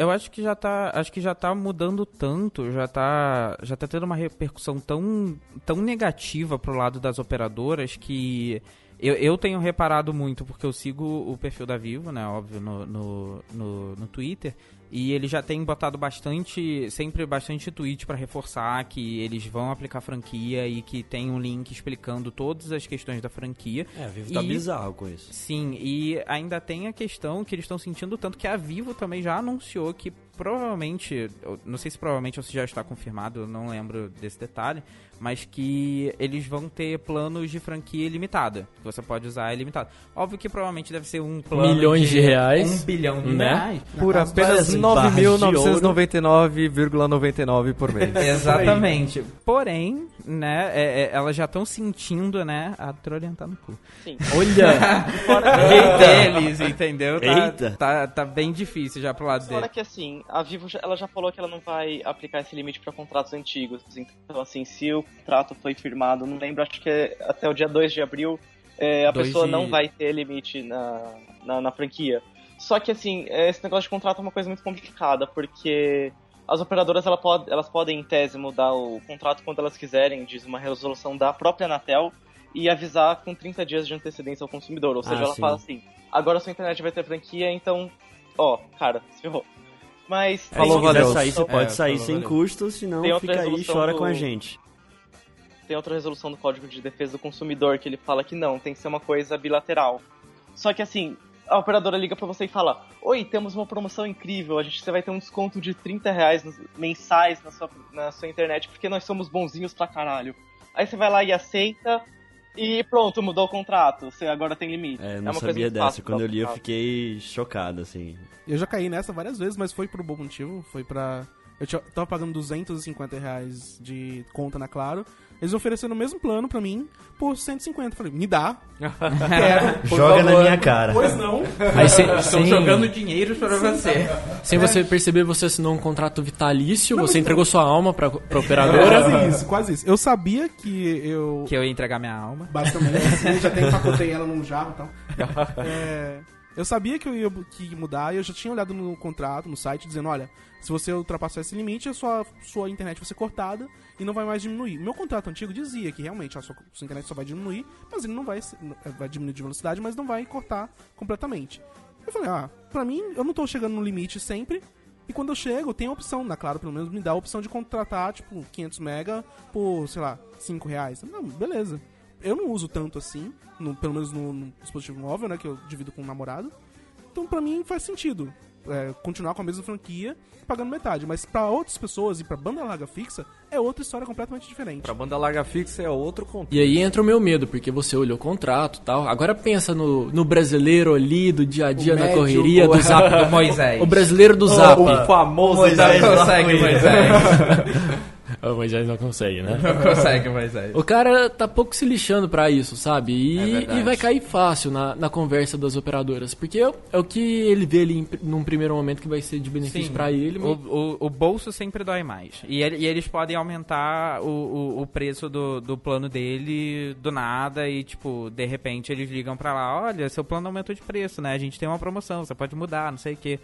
eu acho que já tá, acho que já tá mudando tanto, já tá, já tá tendo uma repercussão tão, tão negativa pro lado das operadoras que eu, eu tenho reparado muito, porque eu sigo o perfil da Vivo, né, óbvio, no, no, no, no Twitter, e ele já tem botado bastante, sempre bastante tweet para reforçar que eles vão aplicar franquia e que tem um link explicando todas as questões da franquia. É, a Vivo tá E- bizarro com isso. Sim, e ainda tem a questão que eles estão sentindo tanto que a Vivo também já anunciou que provavelmente, não sei se provavelmente ou se já está confirmado, eu não lembro desse detalhe, mas que eles vão ter planos de franquia ilimitada, que você pode usar ilimitado. Óbvio que provavelmente deve ser um plano Milhões de reais, um bilhão de né? reais, por Nas apenas várias um barras de ouro. 29.999,99 por mês. Exatamente. Porém, né, é- é- elas já estão sentindo, né, a trolha entrar no cu. Sim. Olha! Rei deles, entendeu? Tá, Eita. Tá, tá bem difícil já pro lado Fora dele. que assim, a Vivo já- ela já falou que ela não vai aplicar esse limite para contratos antigos. Então, assim, se o contrato foi firmado, não lembro, acho que é até o dia 2 de abril, é, a Dois pessoa de- não vai ter limite na, na, na franquia. Só que assim, é, esse negócio de contrato é uma coisa muito complicada, porque as operadoras ela pode, elas podem, em tese, mudar o contrato quando elas quiserem, diz uma resolução da própria Anatel, e avisar com 30 dias de antecedência ao consumidor. Ou seja, Ah, ela sim. fala assim, agora a sua internet vai ter franquia, então, ó, cara, se ferrou. Mas Falou, se quiser valeu. sair, você É, pode sair falou, sem valeu. custo, senão fica aí e chora do- com a gente. Tem outra resolução do Código de Defesa do Consumidor que ele fala que não, tem que ser uma coisa bilateral. Só que assim, a operadora liga pra você e fala: Oi, temos uma promoção incrível, a gente você vai ter um desconto de 30 reais mensais na sua, na sua internet porque nós somos bonzinhos pra caralho. Aí você vai lá e aceita e pronto, mudou o contrato, você agora tem limite. É, É não uma coisa sabia dessa. Quando eu li, eu fiquei chocado, assim. Eu já caí nessa várias vezes, mas foi por um bom motivo. Foi pra. Eu tava pagando 250 reais de conta na Claro. Eles ofereceram o mesmo plano pra mim por 150. Falei, me dá. Quero. Joga na minha cara. Pois não. Aí sem, Estão sem, jogando dinheiro pra você. sem você perceber, você assinou um contrato vitalício, Não, você mas- entregou sua alma pra, pra operadora. Quase isso, quase isso. Eu sabia que eu. Que eu ia entregar minha alma. Basicamente, assim, já tem empacotei ela num jarro e tal. É, eu sabia que eu ia que ia mudar e eu já tinha olhado no contrato, no site, dizendo, olha, se você ultrapassar esse limite, a sua, sua internet vai ser cortada e não vai mais diminuir. Meu contrato antigo dizia que realmente a sua, sua internet só vai diminuir, mas ele não vai, se- vai diminuir de velocidade, mas não vai cortar completamente. Eu falei, ah, pra mim, eu não tô chegando no limite sempre, e quando eu chego, tem a opção, na Claro, pelo menos me dá a opção de contratar, tipo, 500 mega por, sei lá, 5 reais. Não, beleza. Eu não uso tanto assim, no- pelo menos no, no dispositivo móvel, né, que eu divido com o namorado. Então, pra mim, faz sentido é, continuar com a mesma franquia, pagando metade. Mas pra outras pessoas e pra banda larga fixa, é outra história completamente diferente. Pra banda larga fixa é outro contexto. E aí entra o meu medo, porque você olhou o contrato e tal. Agora pensa no, no brasileiro ali, do dia a dia, na médio, correria, o- do zap. do Moisés. O brasileiro do zap. O famoso Moisés da- Consegue, Moisés. O Moisés não consegue, né? Não consegue, Moisés. O cara tá pouco se lixando pra isso, sabe? É E, verdade. e vai cair fácil na, na conversa das operadoras. Porque é, o- é o que ele vê ali em, num primeiro momento que vai ser de benefício pra ele. O, mas- o, o bolso sempre dói mais. E, ele- e eles podem aumentar o, o, o preço do, do plano dele do nada e, tipo, de repente eles ligam pra lá, olha, seu plano aumentou de preço, né? A gente tem uma promoção, você pode mudar, não sei o quê.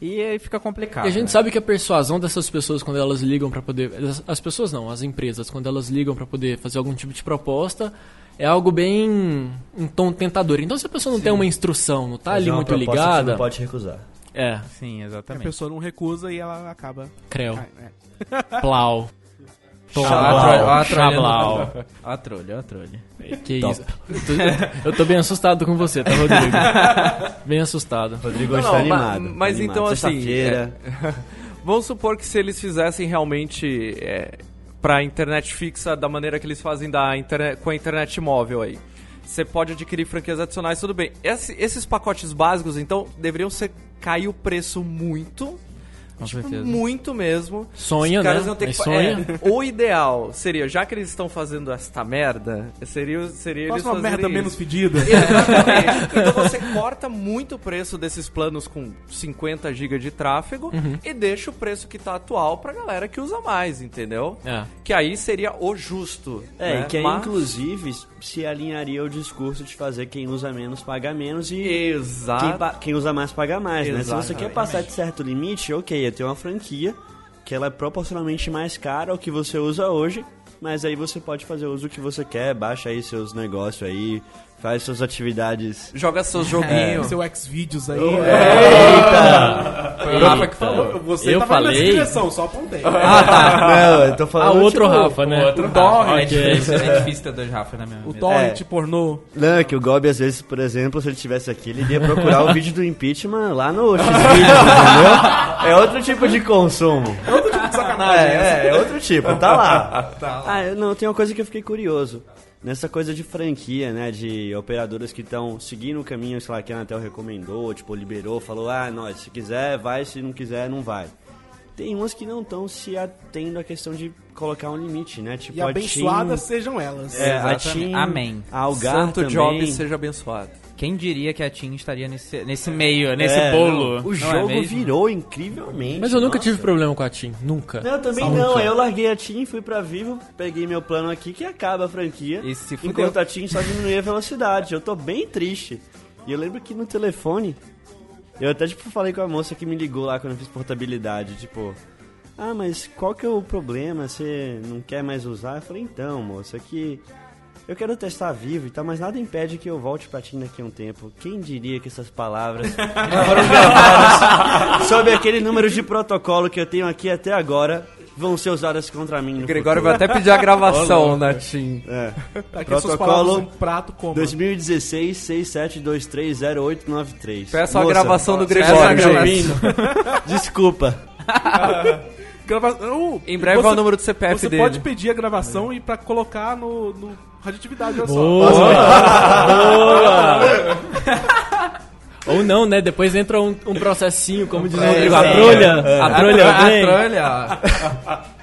E aí fica complicado. E a gente né? sabe que a persuasão dessas pessoas quando elas ligam pra poder. as- As pessoas não, as empresas, quando elas ligam pra poder fazer algum tipo de proposta, é algo bem. um tom tentador. Então se a pessoa não tem uma instrução, não tá Fazer ali uma muito proposta que você ligada. não pode recusar. É, Sim, A exatamente. pessoa não recusa e ela acaba. creu, Ah, é. plau. A Chablau. trolha, a trolha. A trolha. Que isso. Eu tô, eu tô bem assustado com você, tá, Rodrigo? bem assustado. Rodrigo Não, está animado. ma- mas animado. então, assim, Sexta-feira. Vamos supor que se eles fizessem realmente é, pra internet fixa da maneira que eles fazem da internet, com a internet móvel aí. Você pode adquirir franquias adicionais, tudo bem. Esse- esses pacotes básicos, então, deveriam ser cair o preço muito. Com tipo, certeza. muito mesmo. Sonha, né? iam ter que- sonha. é, o ideal seria, já que eles estão fazendo esta merda, seria, seria eles uma merda isso. menos pedida. Exatamente. Então você corta muito o preço desses planos com 50 GB de tráfego Uhum. e deixa o preço que tá atual pra galera que usa mais, entendeu? É. Que aí seria o justo. É, né? e que aí, Mas- inclusive, se alinharia o discurso de fazer quem usa menos paga menos e Exato. quem, quem usa mais paga mais, né? Se você quer passar de certo limite, ok, tenho uma franquia que ela é proporcionalmente mais cara ao que você usa hoje, mas aí você pode fazer o uso que você quer, baixa aí seus negócios aí, faz suas atividades. Joga seus joguinhos. Seu Xvideos aí. Foi o Rafa que falou. Você Eu tava nessa falei? direção, só apontei. Não, eu tô Ah, falando. o outro tipo, Rafa, né? Outro Ah, Rafa. É ok. difícil, é difícil ter dois Rafa na minha O torrent É. pornô. Não, que o Gobi, às vezes, por exemplo, se ele estivesse aqui, ele iria procurar o vídeo do impeachment lá no X-Videos, entendeu? É outro tipo de consumo. É outro tipo de sacanagem. É, é, é outro tipo, tá lá. Ah, eu- não, tem uma coisa que eu fiquei curioso. Nessa coisa de franquia, né? De operadoras que estão seguindo o caminho, sei lá, que a Anatel recomendou, tipo, liberou, falou, ah, nós, se quiser, vai, se não quiser, não vai. Tem umas que não estão se atendo à questão de colocar um limite, né? Tipo, E abençoadas TIM, sejam elas. é, a. TIM, Amém. a Algar Santo também. Job seja abençoado. Quem diria que a TIM estaria nesse, nesse meio, nesse É, bolo? não, o é jogo mesmo? virou incrivelmente. Mas eu nunca nossa. tive problema com a TIM, nunca. Não, eu também Nunca. não. Eu larguei a TIM, fui pra Vivo, peguei meu plano aqui que acaba a franquia. E se enquanto a TIM só diminuía a velocidade. Eu tô bem triste. E eu lembro que no telefone, eu até tipo falei com a moça que me ligou lá quando eu fiz portabilidade, tipo, ah, mas qual que é o problema? Você não quer mais usar? Eu falei, então, moça, que eu quero testar Vivo e tal, mas nada impede que eu volte pra TIM daqui a um tempo. Quem diria que essas palavras foram gravadas sob aquele número de protocolo que eu tenho aqui até agora vão ser usadas contra mim O Gregório vai futuro. até pedir a gravação na TIM. É. Aqui as suas Protocolo um prato como. 2016 67230893. Peça a Moça, gravação do Peça a Gregório. Desculpa. Grava... Uh, Em breve você- é o número do CPF Você dele. pode pedir a gravação e pra colocar no, no radioatividade, olha só. Ou não, né? Depois entra um, um processinho, como diz o É, Rodrigo. A trolha, É. a trolha a vem. trolha.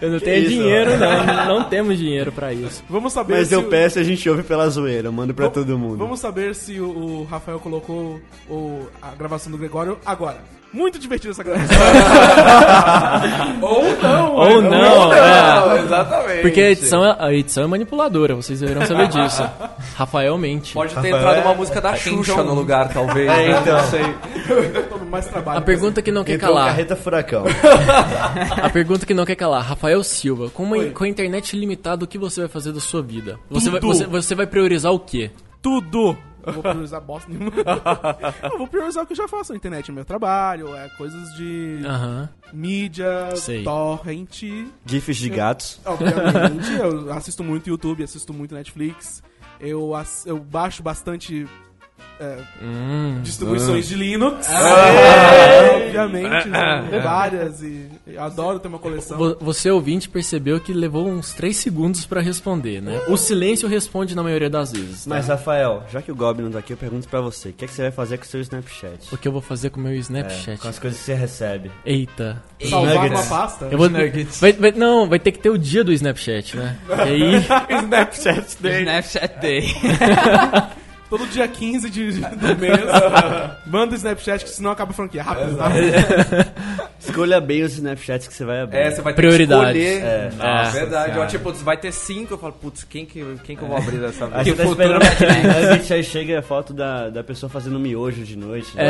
Eu não tenho isso, dinheiro, não. Não temos dinheiro pra isso. Vamos saber Mas se eu o- peço e a gente ouve pela zoeira. Mando pra Vamos- todo mundo. Vamos saber se o, o Rafael colocou o- a gravação do Gregório agora. Muito divertida essa gravação. Ou não. Ou não, é. exatamente. Porque a edição, é- a edição é manipuladora, vocês deverão saber disso. Rafael mente. Pode ter entrado uma música da Xuxa no lugar, talvez. É, né? então. Não sei. Mais trabalho. A pergunta que não quer Entrou calar. carreta furacão. A pergunta que não quer calar. Rafael Silva, com, uma- com a internet limitada, o que você vai fazer da sua vida? Você vai, Tudo. você, você vai priorizar o quê? Tudo. Eu vou priorizar bosta nenhuma. eu vou priorizar o que eu já faço na internet, meu trabalho, é coisas de Aham. mídia, Sei. torrent. GIFs de gatos. Obviamente, eu assisto muito YouTube, assisto muito Netflix. Eu, eu baixo bastante é, Hum. distribuições de Linux. Obviamente, são várias e adoro ter uma coleção. Vo- Você, ouvinte, percebeu que levou uns 3 segundos pra responder, né? O silêncio responde na maioria das vezes. tá? Mas, Rafael, já que o Goblin não tá aqui, eu pergunto pra você. O que, é que você vai fazer com o seu Snapchat? O que eu vou fazer com o meu É, Snapchat? com as coisas que você recebe. Eita. Salvar Nuggets. uma pasta. Eu vou, vai, vai- não, vai ter que ter o dia do Snapchat, né? E aí, Snapchat Snapchat Day. Todo dia 15 de, de- do mês. manda o Snapchat, que senão acaba a franquia. Rápido, rápido. Escolha bem os Snapchats que você vai abrir. É, você vai ter Prioridades. que escolher. É. Nossa, É. verdade. cara. Ó, tipo, vai ter cinco, eu falo, putz, quem que, quem que eu vou abrir dessa Aí vez? você tá esperando aquele nugget, aí chega a foto da, da pessoa fazendo miojo de noite. né?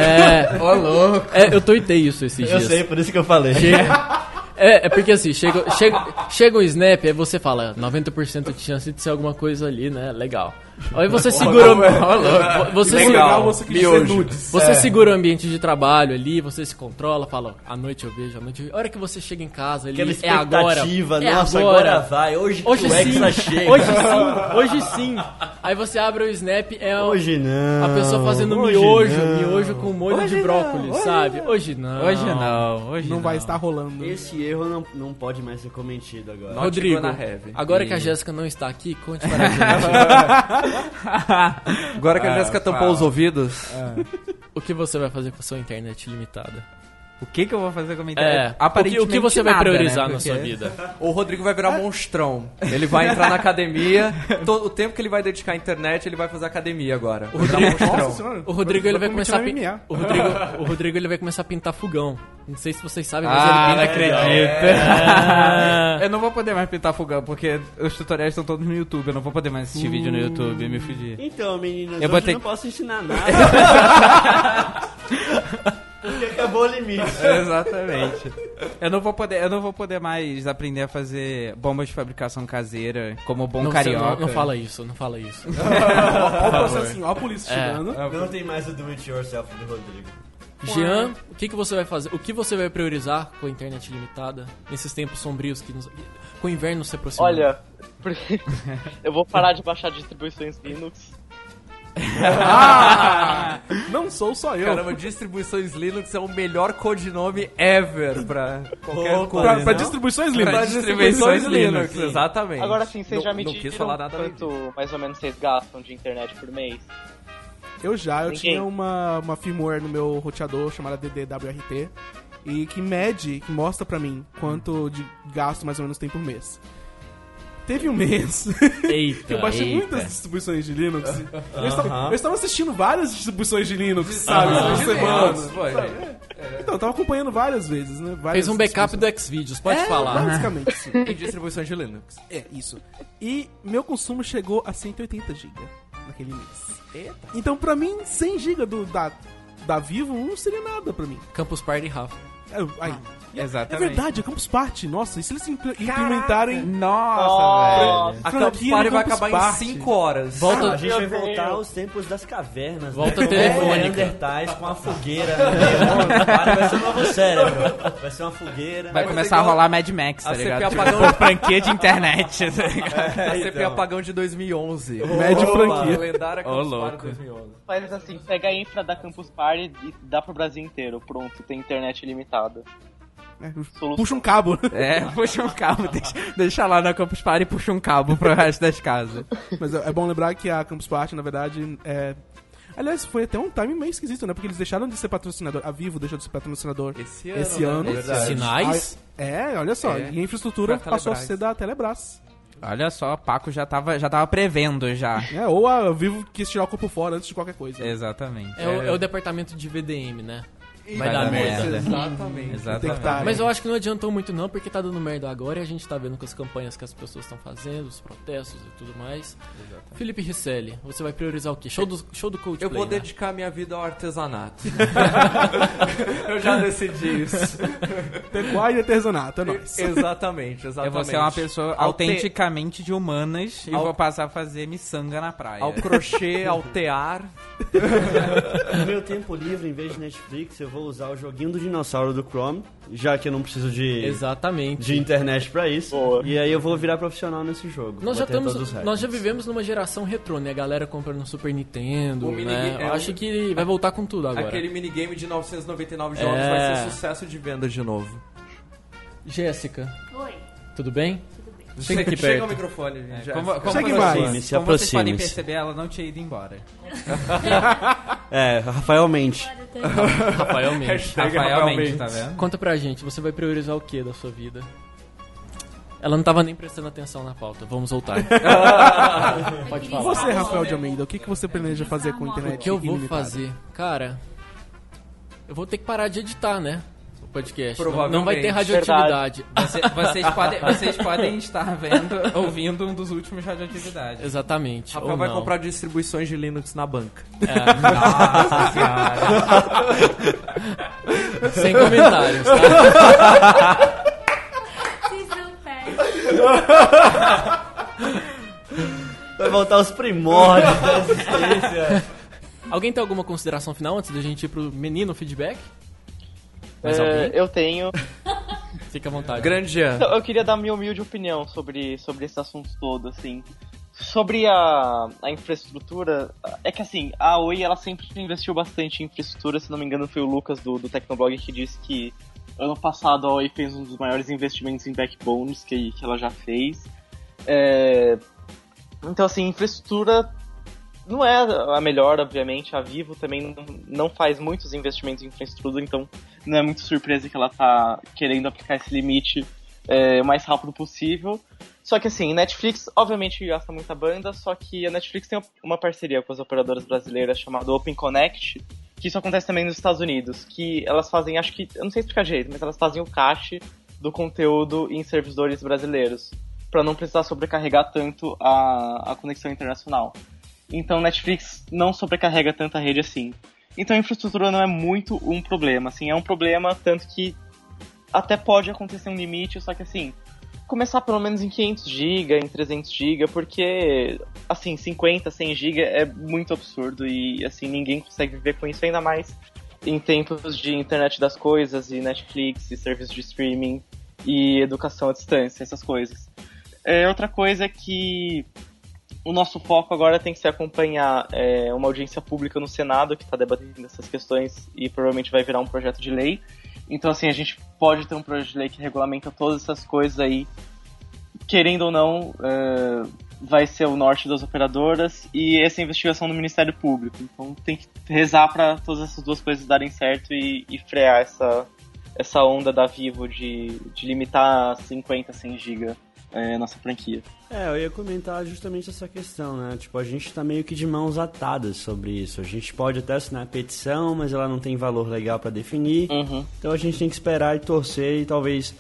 é... Ô, louco. É, eu tuitei isso esses Eu dias. sei, por isso que eu falei. Chega- É, é porque assim, chega, chega, chega um snap, aí você fala 90% de chance de ser alguma coisa ali, né? Legal. Aí você segura. o- Você, Legal, segura, você você segura o ambiente de trabalho ali, você se controla, fala, à noite eu vejo, à noite eu vejo. A hora que você chega em casa ali, é agora. é nossa, agora. agora vai. Hoje, Hoje que o sim, chega. hoje sim, hoje sim. Aí você abre o snap, é o- Hoje não. a pessoa fazendo hoje miojo, não. miojo com molho Hoje de não, brócolis, hoje sabe? Hoje não. Hoje não, hoje Não não. vai estar rolando. Esse erro não, não pode mais ser cometido agora. Rodrigo, agora que a Jéssica não está aqui, conte para a gente. Agora que a Ah, Jéssica tampou fala. os ouvidos, o que você vai fazer com a sua internet limitada? O que que eu vou fazer com a minha É, internet? o que, o que você vai nada, priorizar né? na Porque- sua vida? o Rodrigo vai virar monstrão. Ele vai entrar na academia, to- o tempo que ele vai dedicar à internet, ele vai fazer academia agora. O Rodrigo Nossa senhora. O Rodrigo ele vai começar a meter pin- no MMA. o Rodrigo, o Rodrigo ele vai começar a pintar fogão. Não sei se vocês sabem, mas Ah, ele não pinta acredito. É. Eu não vou poder mais pintar fogão, porque os tutoriais estão todos no YouTube. Eu não vou poder mais assistir vídeo no YouTube, me fudi. Então, meninas, Eu ter não posso ensinar nada. Porque acabou o limite. Exatamente. Eu não vou poder, eu não vou poder mais aprender a fazer bombas de fabricação caseira como bom Não, carioca. não, não fala isso, não fala isso. Ó, o processinho, ó a polícia É. chegando. Não tem mais o do it yourself do Rodrigo. Jean, o que, que você vai fazer? O que você vai priorizar com a internet limitada nesses tempos sombrios que nos, com o inverno se aproximando? Olha, porque eu vou parar de baixar distribuições Linux Ah! Não sou só eu. Caramba, distribuições Linux é o melhor codinome ever pra qualquer coisa. pra, pra não? distribuições Pra Linux. distribuições Linux, exatamente. Agora sim, vocês Não- já me não quis dividiram falar nada além quanto mais ou menos vocês gastam de internet por mês? Eu já, eu Ninguém. tinha uma, uma firmware no meu roteador chamada DDWRT e que mede, que mostra pra mim quanto de gasto mais ou menos tem por mês. Teve um mês Eita, que eu baixei eita. muitas distribuições de Linux. Eu, estava, eu estava assistindo várias distribuições de Linux, sabe, por semana. Pô, gente. Então, eu tava acompanhando várias vezes, né? Várias Fez um backup do Xvideos, pode É, falar. Basicamente, sim. E distribuições de Linux. É, isso. E meu consumo chegou a 180 GB naquele mês. Eita. Então, pra mim, 100 GB do, da, da Vivo não seria nada pra mim. Campus Party Rafa. É, aí. É Exatamente. verdade, é Campus Party. Nossa, e se eles impl- implementarem Nossa, Nossa. velho. A Campus Party vai acabar Party. em 5 horas. Volta, a gente vai voltar aos tempos das cavernas. Volta né? telefônica. Neandertais com a fogueira. né? vai ser um novo cérebro. Vai ser uma fogueira. Vai começar a rolar Mad Max, tá a ligado? CP Tipo, apagão. por franquia de internet, tá ligado? A CP então. apagão de 2011. Médio franquia. Lendária Campus Ô, Party louco. 2011. Faz assim, pega a infra da Campus Party e dá pro Brasil inteiro. Pronto, tem internet ilimitada. É, Solução. puxa um cabo. É, puxa um cabo, deixa, deixa lá na Campus Party e puxa um cabo pro resto das casas. Mas é é bom lembrar que a Campus Party, na verdade, é. Aliás, foi até um time meio esquisito, né? Porque eles deixaram de ser patrocinador. A Vivo deixou de ser patrocinador Esse ano. esse né? ano. Verdade. Sinais? É, olha só. É. E a infraestrutura Pra passou a ser da Telebrás. Olha só, Paco já tava, já tava prevendo já. É, ou a Vivo quis tirar o corpo fora antes de qualquer coisa. Exatamente. É, o, é o departamento de VDM, né? Vai, Vai dar dar merda. merda. Exatamente. Tem que Exatamente. tá- Mas eu acho que não adiantou muito não, porque tá dando merda agora e a gente tá vendo com as campanhas que as pessoas estão fazendo, os protestos e tudo mais. Felipe Risselli, você vai priorizar o quê? Show do, show do Coldplay, Eu vou né? dedicar minha vida ao artesanato. eu já decidi isso. Pecuária e artesanato, é nóis. Exatamente, Eu exatamente. vou ser uma pessoa Ao te- autenticamente de humanas e Ao- vou passar a fazer miçanga na praia. Ao crochê, ao tear. No meu tempo livre, em vez de Netflix, eu vou usar o joguinho do dinossauro do Chrome, já que eu não preciso de, Exatamente. de internet pra isso. Boa. E aí eu vou virar profissional nesse jogo. Nós já, Vou estamos, os nós já vivemos numa geração retrô, né? A galera comprando no Super Nintendo, O né? Eu é, acho o- que vai voltar com tudo agora. Aquele minigame de 999 jogos É. vai ser sucesso de venda de novo. Jéssica, Oi, tudo bem? tudo bem. Chega aqui Chega ao perto. microfone, É, já. como, como, Segue vocês, mais. Aproxime, se como vocês podem perceber, ela não tinha ido embora. É, Rafael mente. Rafael Mendes. Hashtag Rafael Mendes, tá vendo? Conta pra gente, você vai priorizar o que da sua vida? Ela não tava nem prestando atenção na pauta, vamos voltar. Pode falar. Você, Rafael de Almeida, o que, que você planeja fazer com a internet O que eu vou ilimitada? fazer? Cara, eu vou ter que parar de editar, né? Podcast. Não- Provavelmente. Não vai ter radioatividade. Você- vocês, podem, vocês podem estar vendo, ouvindo um dos últimos radioatividades. Exatamente. Rafael ou vai não. comprar distribuições de Linux na banca. Nossa senhora. Sem comentários, tá? Vocês não perdem. Vai voltar aos primórdios da existência. Alguém tem alguma consideração final antes da gente ir pro menino feedback? Mais É, alguém? eu tenho. Fica à vontade. Grande Jean. Então, eu queria dar minha humilde opinião sobre, sobre esse assunto todo, assim. Sobre a, a infraestrutura, é que assim, a Oi ela sempre investiu bastante em infraestrutura, se não me engano foi o Lucas do, do Tecnoblog que disse que ano passado a Oi fez um dos maiores investimentos em backbones que, que ela já fez. É, então assim, infraestrutura não é a melhor, obviamente, a Vivo também não, faz muitos investimentos em infraestrutura, então não é muito surpresa que ela tá querendo aplicar esse limite é, o mais rápido possível. Só que assim, Netflix obviamente gasta muita banda, só que a Netflix tem uma parceria com as operadoras brasileiras chamada Open Connect, que isso acontece também nos Estados Unidos, que elas fazem, acho que, eu não sei explicar direito, mas elas fazem o cache do conteúdo em servidores brasileiros, para não precisar sobrecarregar tanto a, a conexão internacional. Então Netflix não sobrecarrega tanta rede assim. Então a infraestrutura não é muito um problema, assim, é um problema tanto que até pode acontecer um limite, só que assim, começar pelo menos em 500 GB, em 300 GB, porque assim, 50, 100 GB é muito absurdo e assim, ninguém consegue viver com isso ainda mais em tempos de internet das coisas e Netflix e serviços de streaming e educação à distância, essas coisas. É, outra coisa é que o nosso foco agora tem que ser acompanhar é, uma audiência pública no Senado que está debatendo essas questões e provavelmente vai virar um projeto de lei. Então, assim, a gente pode ter um projeto de lei que regulamenta todas essas coisas aí, querendo ou não, é, vai ser o norte das operadoras e essa investigação do Ministério Público. Então, tem que rezar para todas essas duas coisas darem certo e, e frear essa, essa onda da Vivo de, de limitar a 50, 100 GB é, nossa franquia. É, eu ia comentar justamente essa questão, né? Tipo, a gente tá meio que de mãos atadas sobre isso. A gente pode até assinar a petição, mas ela não tem valor legal para definir. Uhum. Então a gente tem que esperar e torcer e talvez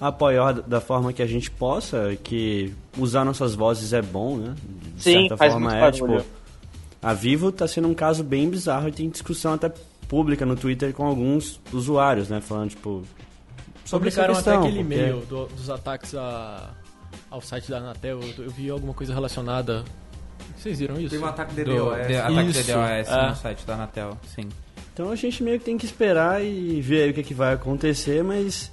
apoiar da forma que a gente possa, que usar nossas vozes é bom, né? De Sim, certa faz forma muito é, barulho. tipo, a Vivo tá sendo um caso bem bizarro e tem discussão até pública no Twitter com alguns usuários, né? Falando, tipo, sobre essa Publicaram questão. até aquele porque- e-mail do- dos ataques a- ao site da Anatel. Eu, eu vi alguma coisa relacionada. Vocês viram isso? Tem um ataque Do- DDoS. De, ataque Isso, DDoS é. no site da Anatel, sim. Então a gente meio que tem que esperar e ver aí o que, que vai acontecer, mas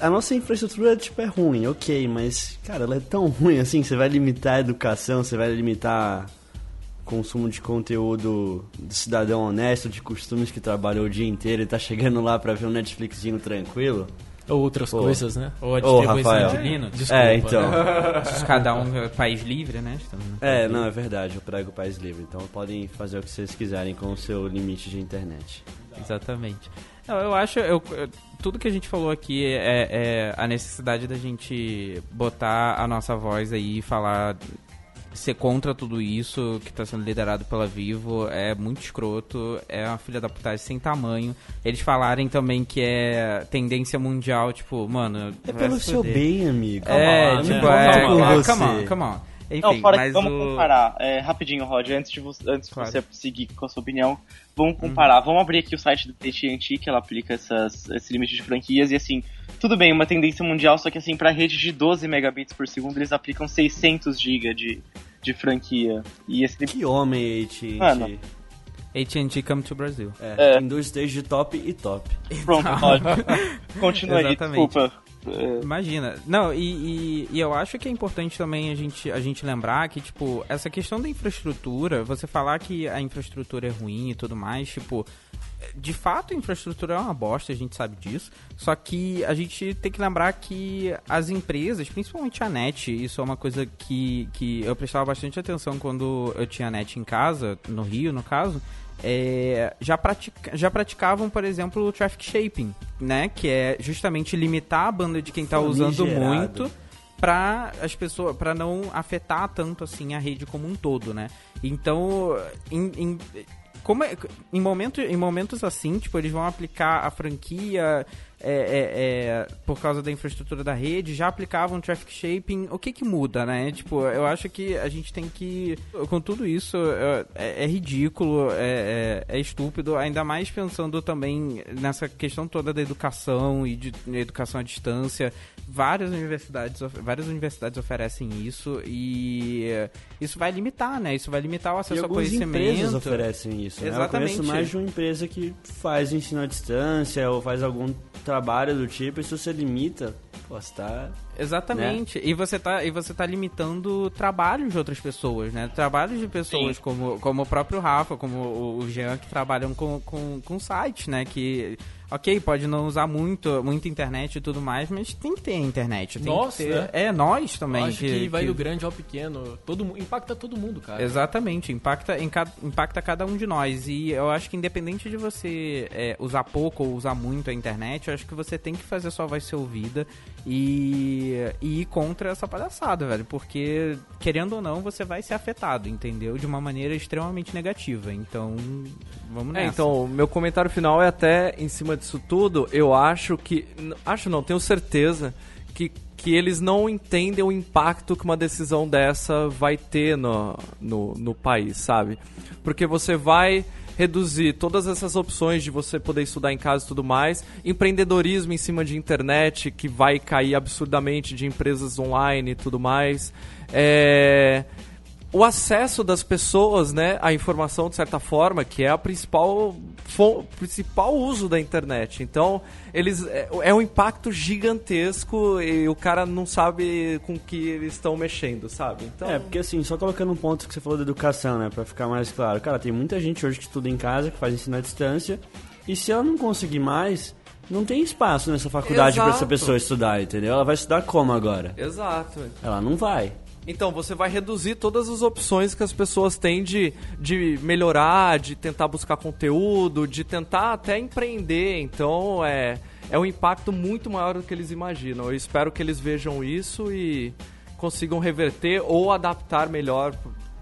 a nossa infraestrutura tipo, é ruim, ok, mas cara, ela é tão ruim assim, você vai limitar a educação, você vai limitar consumo de conteúdo do cidadão honesto, de costumes que trabalhou o dia inteiro e tá chegando lá pra ver um Netflixinho tranquilo. Ou outras Pô. coisas, né? Ou a distribuição Rafael. de Linux. Desculpa, é, então. Cada um é país livre, né? É, não, é verdade, eu prego país livre, então podem fazer o que vocês quiserem com o seu limite de internet. Exatamente. Não, eu acho, eu, eu- tudo que a gente falou aqui é, é a necessidade da gente botar a nossa voz aí e falar, ser contra tudo isso que está sendo liderado pela Vivo, é muito escroto, é uma filha da putagem sem tamanho. Eles falarem também que é tendência mundial, tipo, mano... É pelo se seu bem, amigo. É, Calma tipo, né? é, Calma lá. é, Enfim, Não, fora que mas vamos o... comparar. É, rapidinho, Rod, antes de, você, antes de Claro. você seguir com a sua opinião, vamos comparar. Vamos abrir aqui o site da AT&T, que ela aplica essas, esse limite de franquias, e assim, tudo bem, uma tendência mundial, só que assim, pra rede de 12 megabits por segundo, eles aplicam 600 GB de, de franquia. E esse Que homem, AT&T. Mano. AT&T come to Brasil. É, Tem dois stages de top e top. Pronto, Rod. Continua aí, Exatamente. desculpa. É, Imagina. Não, e, e, e eu acho que é importante também a gente, a gente lembrar que, tipo, essa questão da infraestrutura, você falar que a infraestrutura é ruim e tudo mais, tipo, de fato a infraestrutura é uma bosta, a gente sabe disso. Só que a gente tem que lembrar que as empresas, principalmente a net, isso é uma coisa que, que eu prestava bastante atenção quando eu tinha net em casa, no Rio, no caso. É, já, pratica, já praticavam, por exemplo, o traffic shaping, né? Que é justamente limitar a banda de quem está usando muito para as pessoas para não afetar tanto assim a rede como um todo, né? Então, em, em- como é- em, momento, em momentos assim, tipo, eles vão aplicar a franquia é, é, é, por causa da infraestrutura da rede, já aplicavam traffic shaping. O que que muda, né? Tipo, eu acho que a gente tem que. Com tudo isso, é, é- é ridículo, é, é- estúpido, ainda mais pensando também nessa questão toda da educação e de educação à distância. Várias universidades, várias universidades oferecem isso e isso vai limitar, né? Isso vai limitar o E acesso ao algumas conhecimento. empresas oferecem isso, né? Eu Exatamente. conheço mais de uma empresa que faz ensino à distância ou faz algum trabalho do tipo, e se você limita, pô, você tá... Exatamente. E você tá e você tá limitando trabalhos de outras pessoas, né? Trabalhos de pessoas Sim. como, como o próprio Rafa, como o- o Jean que trabalham com, com, com sites, né? Que OK, pode não usar muito, muita internet e tudo mais, mas tem que ter a internet, tem Nós, que ter. né? É, nós também Acho que, vai do grande ao pequeno. Todo, impacta todo mundo, cara. Exatamente, impacta, em ca- impacta cada um de nós. E eu acho que independente de você é, usar pouco ou usar muito a internet, eu acho que você tem que fazer sua voz ser ouvida e, e ir contra essa palhaçada, velho. Porque, querendo ou não, você vai ser afetado, entendeu? De uma maneira extremamente negativa. Então, vamos É, nessa. então, meu comentário final é até em cima disso tudo, eu acho que. Acho não, tenho certeza que, que eles não entendem o impacto que uma decisão dessa vai ter no, no, no país, sabe? Porque você vai reduzir todas essas opções de você poder estudar em casa e tudo mais, empreendedorismo em cima de internet que vai cair absurdamente de empresas online e tudo mais. É o acesso das pessoas, né, à informação de certa forma, que é a principal principal uso da internet. Então, eles é, é um impacto gigantesco e o cara não sabe com que eles estão mexendo, sabe? Então, É, porque assim, só colocando um ponto que você falou da educação, né, pra ficar mais claro. Cara, tem muita gente hoje que estuda em casa, que faz ensino à distância, e se ela não conseguir mais, não tem espaço nessa faculdade pra essa pessoa estudar, entendeu? Ela vai estudar como agora? exato. Ela não vai. Então, você vai reduzir todas as opções que as pessoas têm de, de melhorar, de tentar buscar conteúdo, de tentar até empreender. Então, é, é um impacto muito maior do que eles imaginam. Eu espero que eles vejam isso e consigam reverter ou adaptar melhor.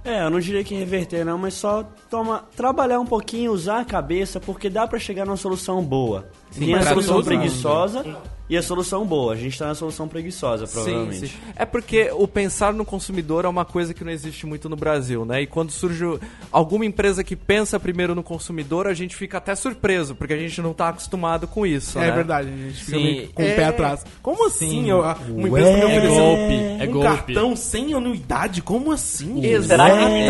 É, eu não diria que reverter não, mas só toma, trabalhar um pouquinho, usar a cabeça, porque dá pra chegar numa solução boa. Tem a solução todo preguiçosa e a solução boa. A gente tá na solução preguiçosa, provavelmente. Sim, sim. É porque o pensar no consumidor é uma coisa que não existe muito no Brasil, né? E quando surge alguma empresa que pensa primeiro no consumidor, a gente fica até surpreso, porque a gente não tá acostumado com isso, É né? verdade, a gente fica meio com o pé É. atrás. Como assim? Sim. Eu- uma empresa tá me Ué. oferecendo É golpe, é um golpe. cartão sem anuidade? Como assim? Exatamente.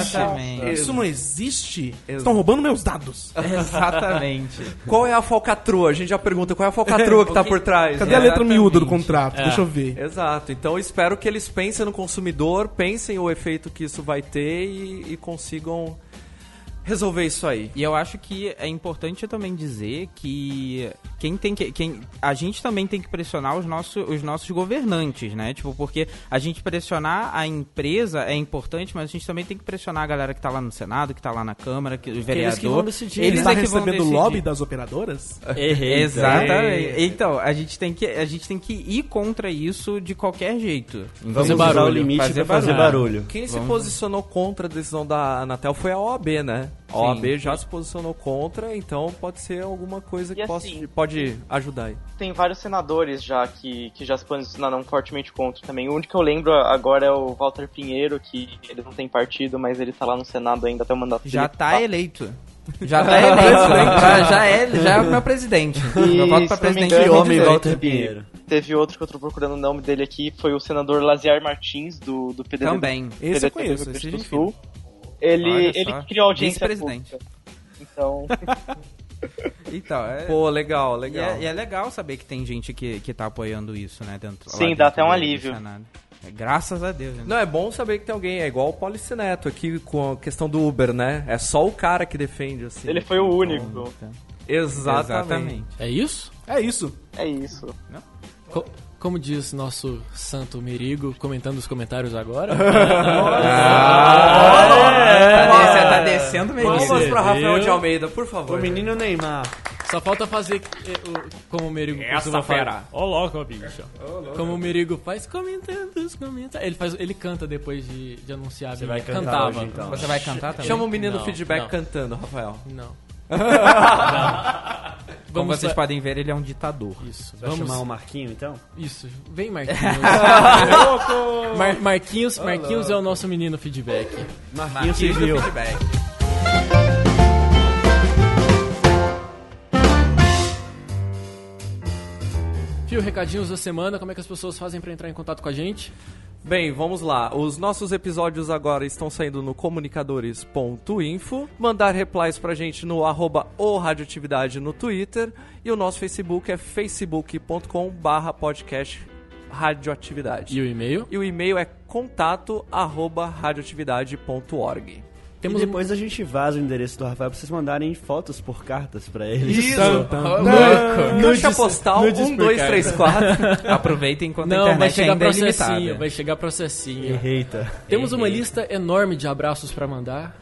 Exatamente. Isso não existe? Ex- Estão roubando meus dados. Exatamente. Qual é a falcatrua? A gente já pergunta qual é a falcatrua que tá por trás. Cadê a letra Exatamente. miúda do contrato? É. Deixa eu ver. Exato. Então eu espero que eles pensem no consumidor, pensem o efeito que isso vai ter e, e consigam resolver isso aí. E eu acho que é importante também dizer que quem tem que. Quem, a gente também tem que pressionar os nossos, os nossos governantes, né? Tipo, porque a gente pressionar a empresa é importante, mas a gente também tem que pressionar a galera que tá lá no Senado, que tá lá na Câmara, que, o vereador. eles que vão decidir. Ele Eles está é que vão recebendo lobby das operadoras? Errei. Exatamente. Então, a gente tem que a gente tem que ir contra isso de qualquer jeito. Vamos Fazer barulho. limite Fazer pra fazer barulho. barulho. Quem se Vamos- posicionou contra a decisão da Anatel foi a OAB, né? A Sim. OAB já se posicionou contra, então pode ser alguma coisa que E possa- assim- pode ajudar aí. Tem vários senadores já que, que já se posicionaram fortemente contra também. O único que eu lembro agora é o Walter Pinheiro, que ele não tem partido, mas ele tá lá no Senado ainda até o mandato Já dele. tá eleito. Já tá eleito. já, já é, já é o meu presidente. E, eu voto pra presidente engano, Que em homem, 2018. Walter Pinheiro. Teve outro que eu tô procurando o nome dele aqui, foi o senador Laziar Martins, do, do PDT. Também. Esse eu PDT do conheço, Rio esse do gente Sul. Ele, ele criou a audiência pública. Então, Então, é, Pô, legal, E legal. é, e é legal saber que tem gente que, que tá apoiando isso, né? Dentro, Sim, dentro dá até um alívio. Senado. É, Graças a Deus. Né? Não, é bom saber que tem alguém, é igual o Policineto aqui com a questão do Uber, né? É só o cara que defende, assim. ele foi o único. Exatamente. É isso? É isso. É isso. Co- como diz nosso santo Merigo, comentando os comentários agora. Ah, Você tá descendo mesmo. Palmas pra Rafael de Almeida, por favor. O menino Neymar. Só falta fazer eh, o- como o Merigo costuma falar. Ô, louco, bicho. Como o Merigo faz comentando os comentários. Ele, faz, ele canta depois de, de anunciar a Você vai cantar Cantava. hoje, então. Você vai cantar também? Chama o menino Não, feedback não. cantando, Rafael. Não. Como Vamos vocês fa- podem ver, ele é um ditador. Isso. Vai Vamos... chamar o Marquinho, então? Isso. Vem, Marquinhos. Mar- Marquinhos, Marquinhos é o nosso menino feedback. Marquinho civil. feedback. Fio, recadinhos da semana. Como é que as pessoas fazem pra entrar em contato com a gente? Bem, vamos lá. Os nossos episódios agora estão saindo no comunicadores.info. Mandar replies pra gente no arroba o radioatividade no Twitter. E o nosso Facebook é facebook.com barra podcast radioatividade. E o e-mail? E o e-mail é contato arroba radioatividade.org. Temos e depois a gente vaza o endereço do Rafael pra vocês mandarem fotos por cartas pra ele. Isso! Louco. Caixa postal nudes por 1234. Aproveitem enquanto a Não, vai internet chegar ainda é processinho, ilimitada. vai chegar processinho. Eita. Temos uma lista enorme de abraços pra mandar.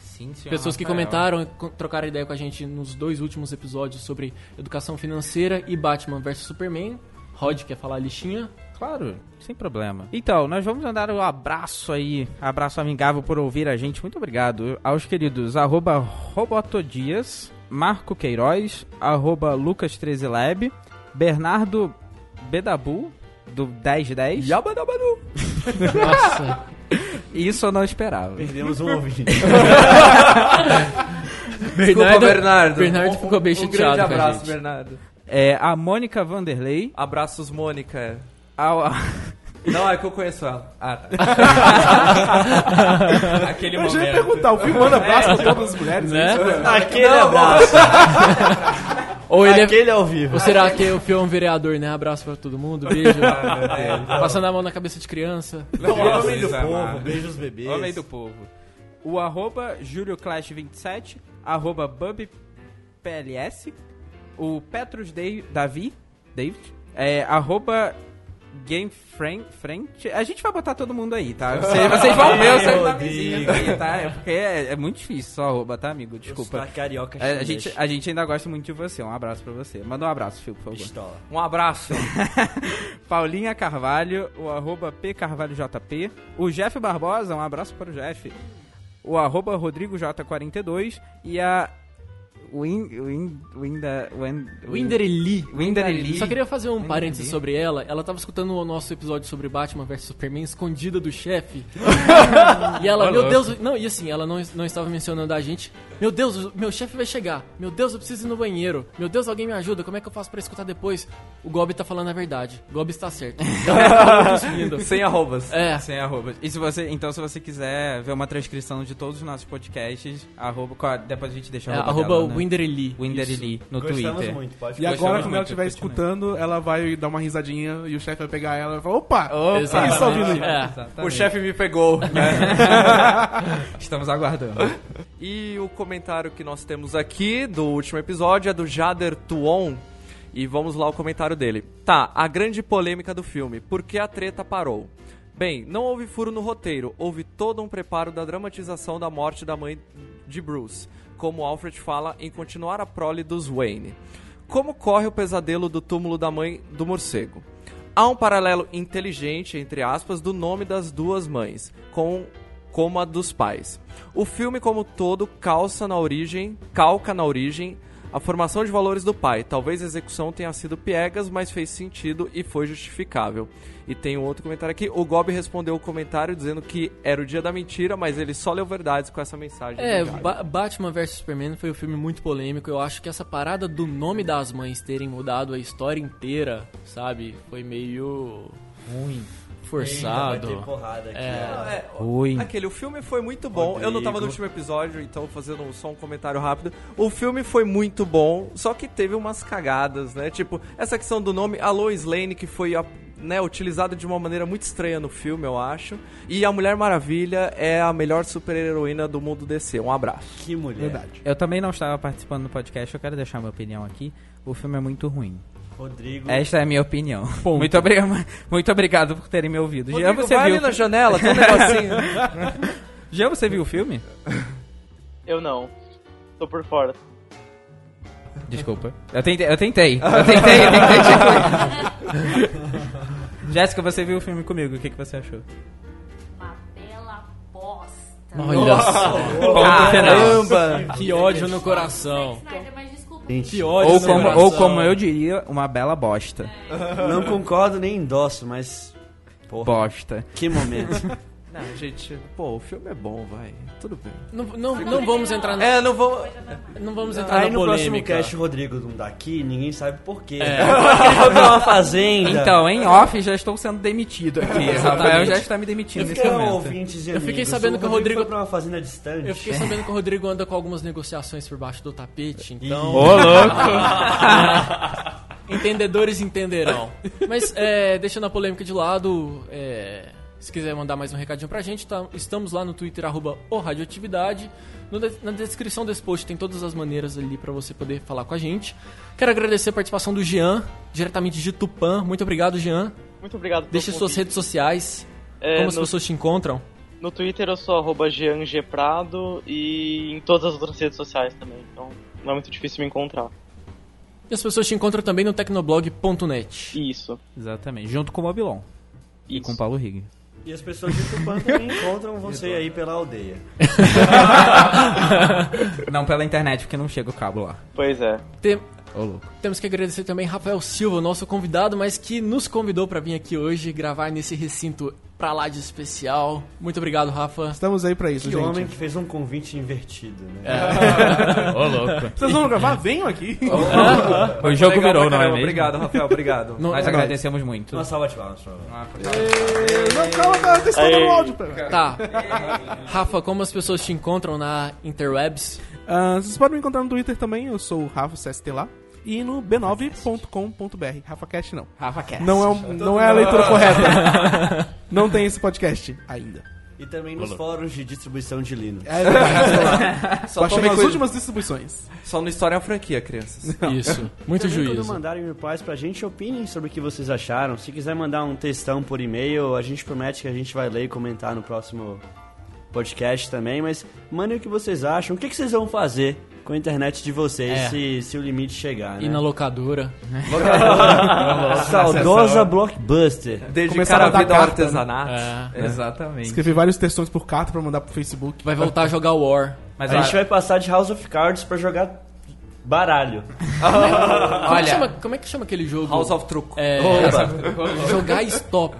Sim, senhor Pessoas que Rafael. comentaram e co- trocaram ideia com a gente nos dois últimos episódios sobre educação financeira e Batman vs Superman. Rod quer falar a listinha? Claro, sem problema. Então, nós vamos mandar um abraço aí, abraço amigável por ouvir a gente. Muito obrigado aos queridos arroba Robotodias, Marco Queiroz, arroba Lucas13lab, Bernardo Bedabu, do 1010. Yabadabadu. Nossa. Isso eu não esperava. Perdemos um ouvinte. Desculpa, Bernardo. Bernardo Um- ficou bem um chateado grande com a abraço, gente. Bernardo. É, a Mônica Vanderlei, Abraços, Mônica. A, Não, é que eu conheço ela. Ah, tá. Aquele Eu já ia momento. perguntar, o filme manda abraço pra todas as mulheres, Né? é isso? Aquele abraço. Ou ele é- Aquele ao vivo. Ou será que o Fio é um vereador, né? Abraço pra todo mundo, beijo. É, passando a mão na cabeça de criança. Homem do povo, beijos bebês. Homem do povo. O arroba JúlioClash27, arroba BubPLS, o Petrus Dave- Davi, David, é, arroba GameFriend, a gente vai botar todo mundo aí, tá? Vocês, vocês vão ver os seus nomezinhos Rodrigo. aí, tá? É porque é, é muito difícil só arroba, tá, amigo? Desculpa. Carioca É, a, chinês. gente, a gente ainda gosta muito de você, um abraço pra você. Manda um abraço, Fio, por favor. Pistola. Um abraço. Paulinha Carvalho, o arroba pcarvalhojp, o Jeff Barbosa, um abraço para o Jeff, o arroba RodrigoJ42 e a Win, Win, Winda, Win, Winderly. Winderly. Só queria fazer um Winderly. parênteses sobre ela. Ela tava escutando o nosso episódio sobre Batman vs Superman escondida do chefe. e ela, meu Deus, não, e assim, ela não, não estava mencionando a gente. Meu Deus, o meu chefe vai chegar. Meu Deus, eu preciso ir no banheiro. Meu Deus, alguém me ajuda. Como é que eu faço pra escutar depois? O Gob tá falando a verdade. O Gob está certo. Então, Sem arrobas. é. Sem arroba. E se você, então, se você quiser ver uma transcrição de todos os nossos podcasts, arroba, qual- depois a gente deixa É, a arroba, arroba dela, né? Winderly. Winderly no Gostamos Twitter. muito, pode E agora, quando ela estiver escutando, ela vai dar uma risadinha e o chefe vai pegar ela e vai falar: opa! Opa, ouvindo aí? É. Exatamente. O chefe me pegou. Estamos aguardando. E o comentário que nós temos aqui do último episódio é do Jader Tuon. E vamos lá o comentário dele. Tá, a grande polêmica do filme. Por que a treta parou? Bem, não houve furo no roteiro, houve todo um preparo da dramatização da morte da mãe de Bruce, como Alfred fala em continuar a prole dos Wayne. Como corre o pesadelo do túmulo da mãe do morcego? Há um paralelo inteligente, entre aspas, do nome das duas mães, com como a dos pais. O filme como todo calça na origem, calca na origem a formação de valores do pai. Talvez a execução tenha sido piegas, mas fez sentido e foi justificável. E tem um outro comentário aqui. O Gob respondeu o comentário dizendo que era o dia da mentira, mas ele só leu verdades com essa mensagem. É. Ba- Batman vs Superman foi um filme muito polêmico. Eu acho que essa parada do nome das mães terem mudado a história inteira, sabe? Foi meio. ruim. Forçado. Vai ter porrada aqui, É. ó. É, Ruim. Aquele, o filme foi muito bom. Eu não tava no Rodrigo. último episódio, então fazendo só um comentário rápido. O filme foi muito bom, só que teve umas cagadas, né? Tipo, essa questão do nome, a Lois Lane, que foi a- né, utilizada de uma maneira muito estranha no filme, eu acho. E a Mulher Maravilha é a melhor super-heroína do mundo DC. Um abraço. Que mulher. Verdade. Eu também não estava participando do podcast, eu quero deixar minha opinião aqui. O filme é muito ruim. Rodrigo. Esta é a minha opinião. Muito, obrigado, muito obrigado por terem me ouvido. Jean, Rodrigo, você vai viu? ali na janela, tem um negocinho. Jean, você viu o filme? Eu não. Tô por fora. Desculpa. Eu tentei, eu tentei. Eu tentei, eu tentei te incluir. Jéssica, você viu o filme comigo, o que, que você achou? Uma bela bosta. Olha só. Ponto final. Caramba! Que ódio no coração. Snyder, mas. Gente, Que ódio Ou como, ou como eu diria, uma bela bosta. não concordo nem endosso, mas. Porra, Bosta. que momento. Não, gente, pô, o filme é bom, vai. Tudo bem. Não, não, não vamos entrar na, É, não vou. não vamos entrar Aí na no próximo polêmica. cast o Rodrigo não tá aqui, ninguém sabe por quê. É. Ele foi pra uma fazenda. Então, em off, já estou sendo demitido aqui. Rafael já está me demitindo Eu nesse fiquei momento. ouvintes e Eu fiquei sabendo que o Rodrigo Rodrigo- foi pra uma fazenda distante. Eu fiquei sabendo que o Rodrigo anda com algumas negociações por baixo do tapete, então. Ô, louco! Entendedores entenderão. Mas, é, deixando a polêmica de lado, é, se quiser mandar mais um recadinho pra gente, tá- estamos lá no Twitter, arroba o Radioatividade. No de- na descrição desse post tem todas as maneiras ali pra você poder falar com a gente. Quero agradecer a participação do Jean, diretamente de Tupã. Muito obrigado, Jean. Muito obrigado Deixe suas redes sociais. É, como as no, pessoas te encontram. no Twitter eu sou arroba Jean G. Prado e em todas as outras redes sociais também. Então não é muito difícil me encontrar. E as pessoas te encontram também no tecnoblog.net. Isso. Exatamente, junto com o Mobilon e Isso. com o Paulo Rig. E as pessoas de Tupã também encontram você aí pela aldeia. Não pela internet, porque não chega o cabo lá. Pois é. Tem- Ô, louco. temos que agradecer também Rafael Silva, nosso convidado, mas que nos convidou para vir aqui hoje gravar nesse recinto pra lá de especial. Muito obrigado, Rafa. Estamos aí pra isso, Que gente. homem que fez um convite invertido, né? Ô, louco. Vocês vão gravar? Venham aqui. O jogo Legal virou, não é mesmo? Obrigado, Rafael, obrigado. Não- Nós É agradecemos muito. Uma salva de palmas. favor. Não, calma, tá testando Aí. o áudio. pera. Tá. Rafa, como as pessoas te encontram na Interwebs? Ah, vocês podem me encontrar no Twitter também, eu sou o Rafa CST lá. E no b9.com.br. RafaCast não. Rafa Cast. Não é, um- não é a leitura correta. Não tem esse podcast ainda. E também nos fóruns de distribuição de Linux. É verdade, estou lá. Só Baixando tome as cuida- últimas distribuições. Só no História é uma franquia, crianças. Isso. Muito Também juízo. Quando mandarem replies pra gente, opinem sobre o que vocês acharam. Se quiser mandar um textão por e-mail, a gente promete que a gente vai ler e comentar no próximo podcast também. Mas mandem o que vocês acham. O que, que vocês vão fazer com a internet de vocês É. se, se o limite chegar, né? E na locadora. Saudosa Blockbuster. Dedicar Começaram a vida ao né? artesanato. É. Exatamente. Escrevi vários textões por carta pra mandar pro Facebook. Vai voltar a jogar War. Mas a gente olha, vai passar de House of Cards pra jogar baralho. Como, é que olha, chama, como é que chama aquele jogo? House of Truco. É, jogar stop.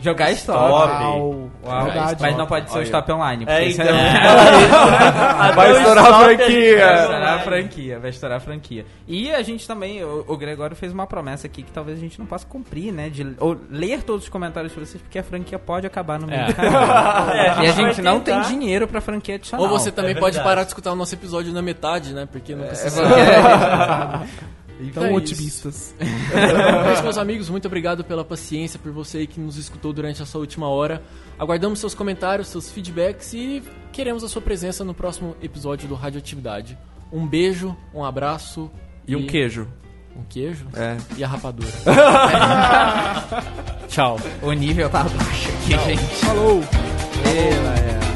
Jogar stop. Stop. Uau. Uau, Verdade. mas não pode ser o stop online. É, isso então. Vai estourar a Vai franquia. estourar a franquia, vai estourar a franquia. E a gente também, o, o Gregório fez uma promessa aqui que talvez a gente não possa cumprir, né? De ou ler todos os comentários de vocês, porque a franquia pode acabar no meio É. do caminho. É, E a vai gente não tem dinheiro pra franquia adicional. Ou você também é pode parar de escutar o nosso episódio na metade, né? Porque não precisa. Então, É otimistas. Isso, meus amigos, muito obrigado pela paciência, por você aí que nos escutou durante essa última hora. Aguardamos seus comentários, seus feedbacks e queremos a sua presença no próximo episódio do Radioatividade. Um beijo, um abraço E um queijo. Um queijo É. e a rapadura. Tchau. O nível tá baixo aqui, gente. Falou! Ela é.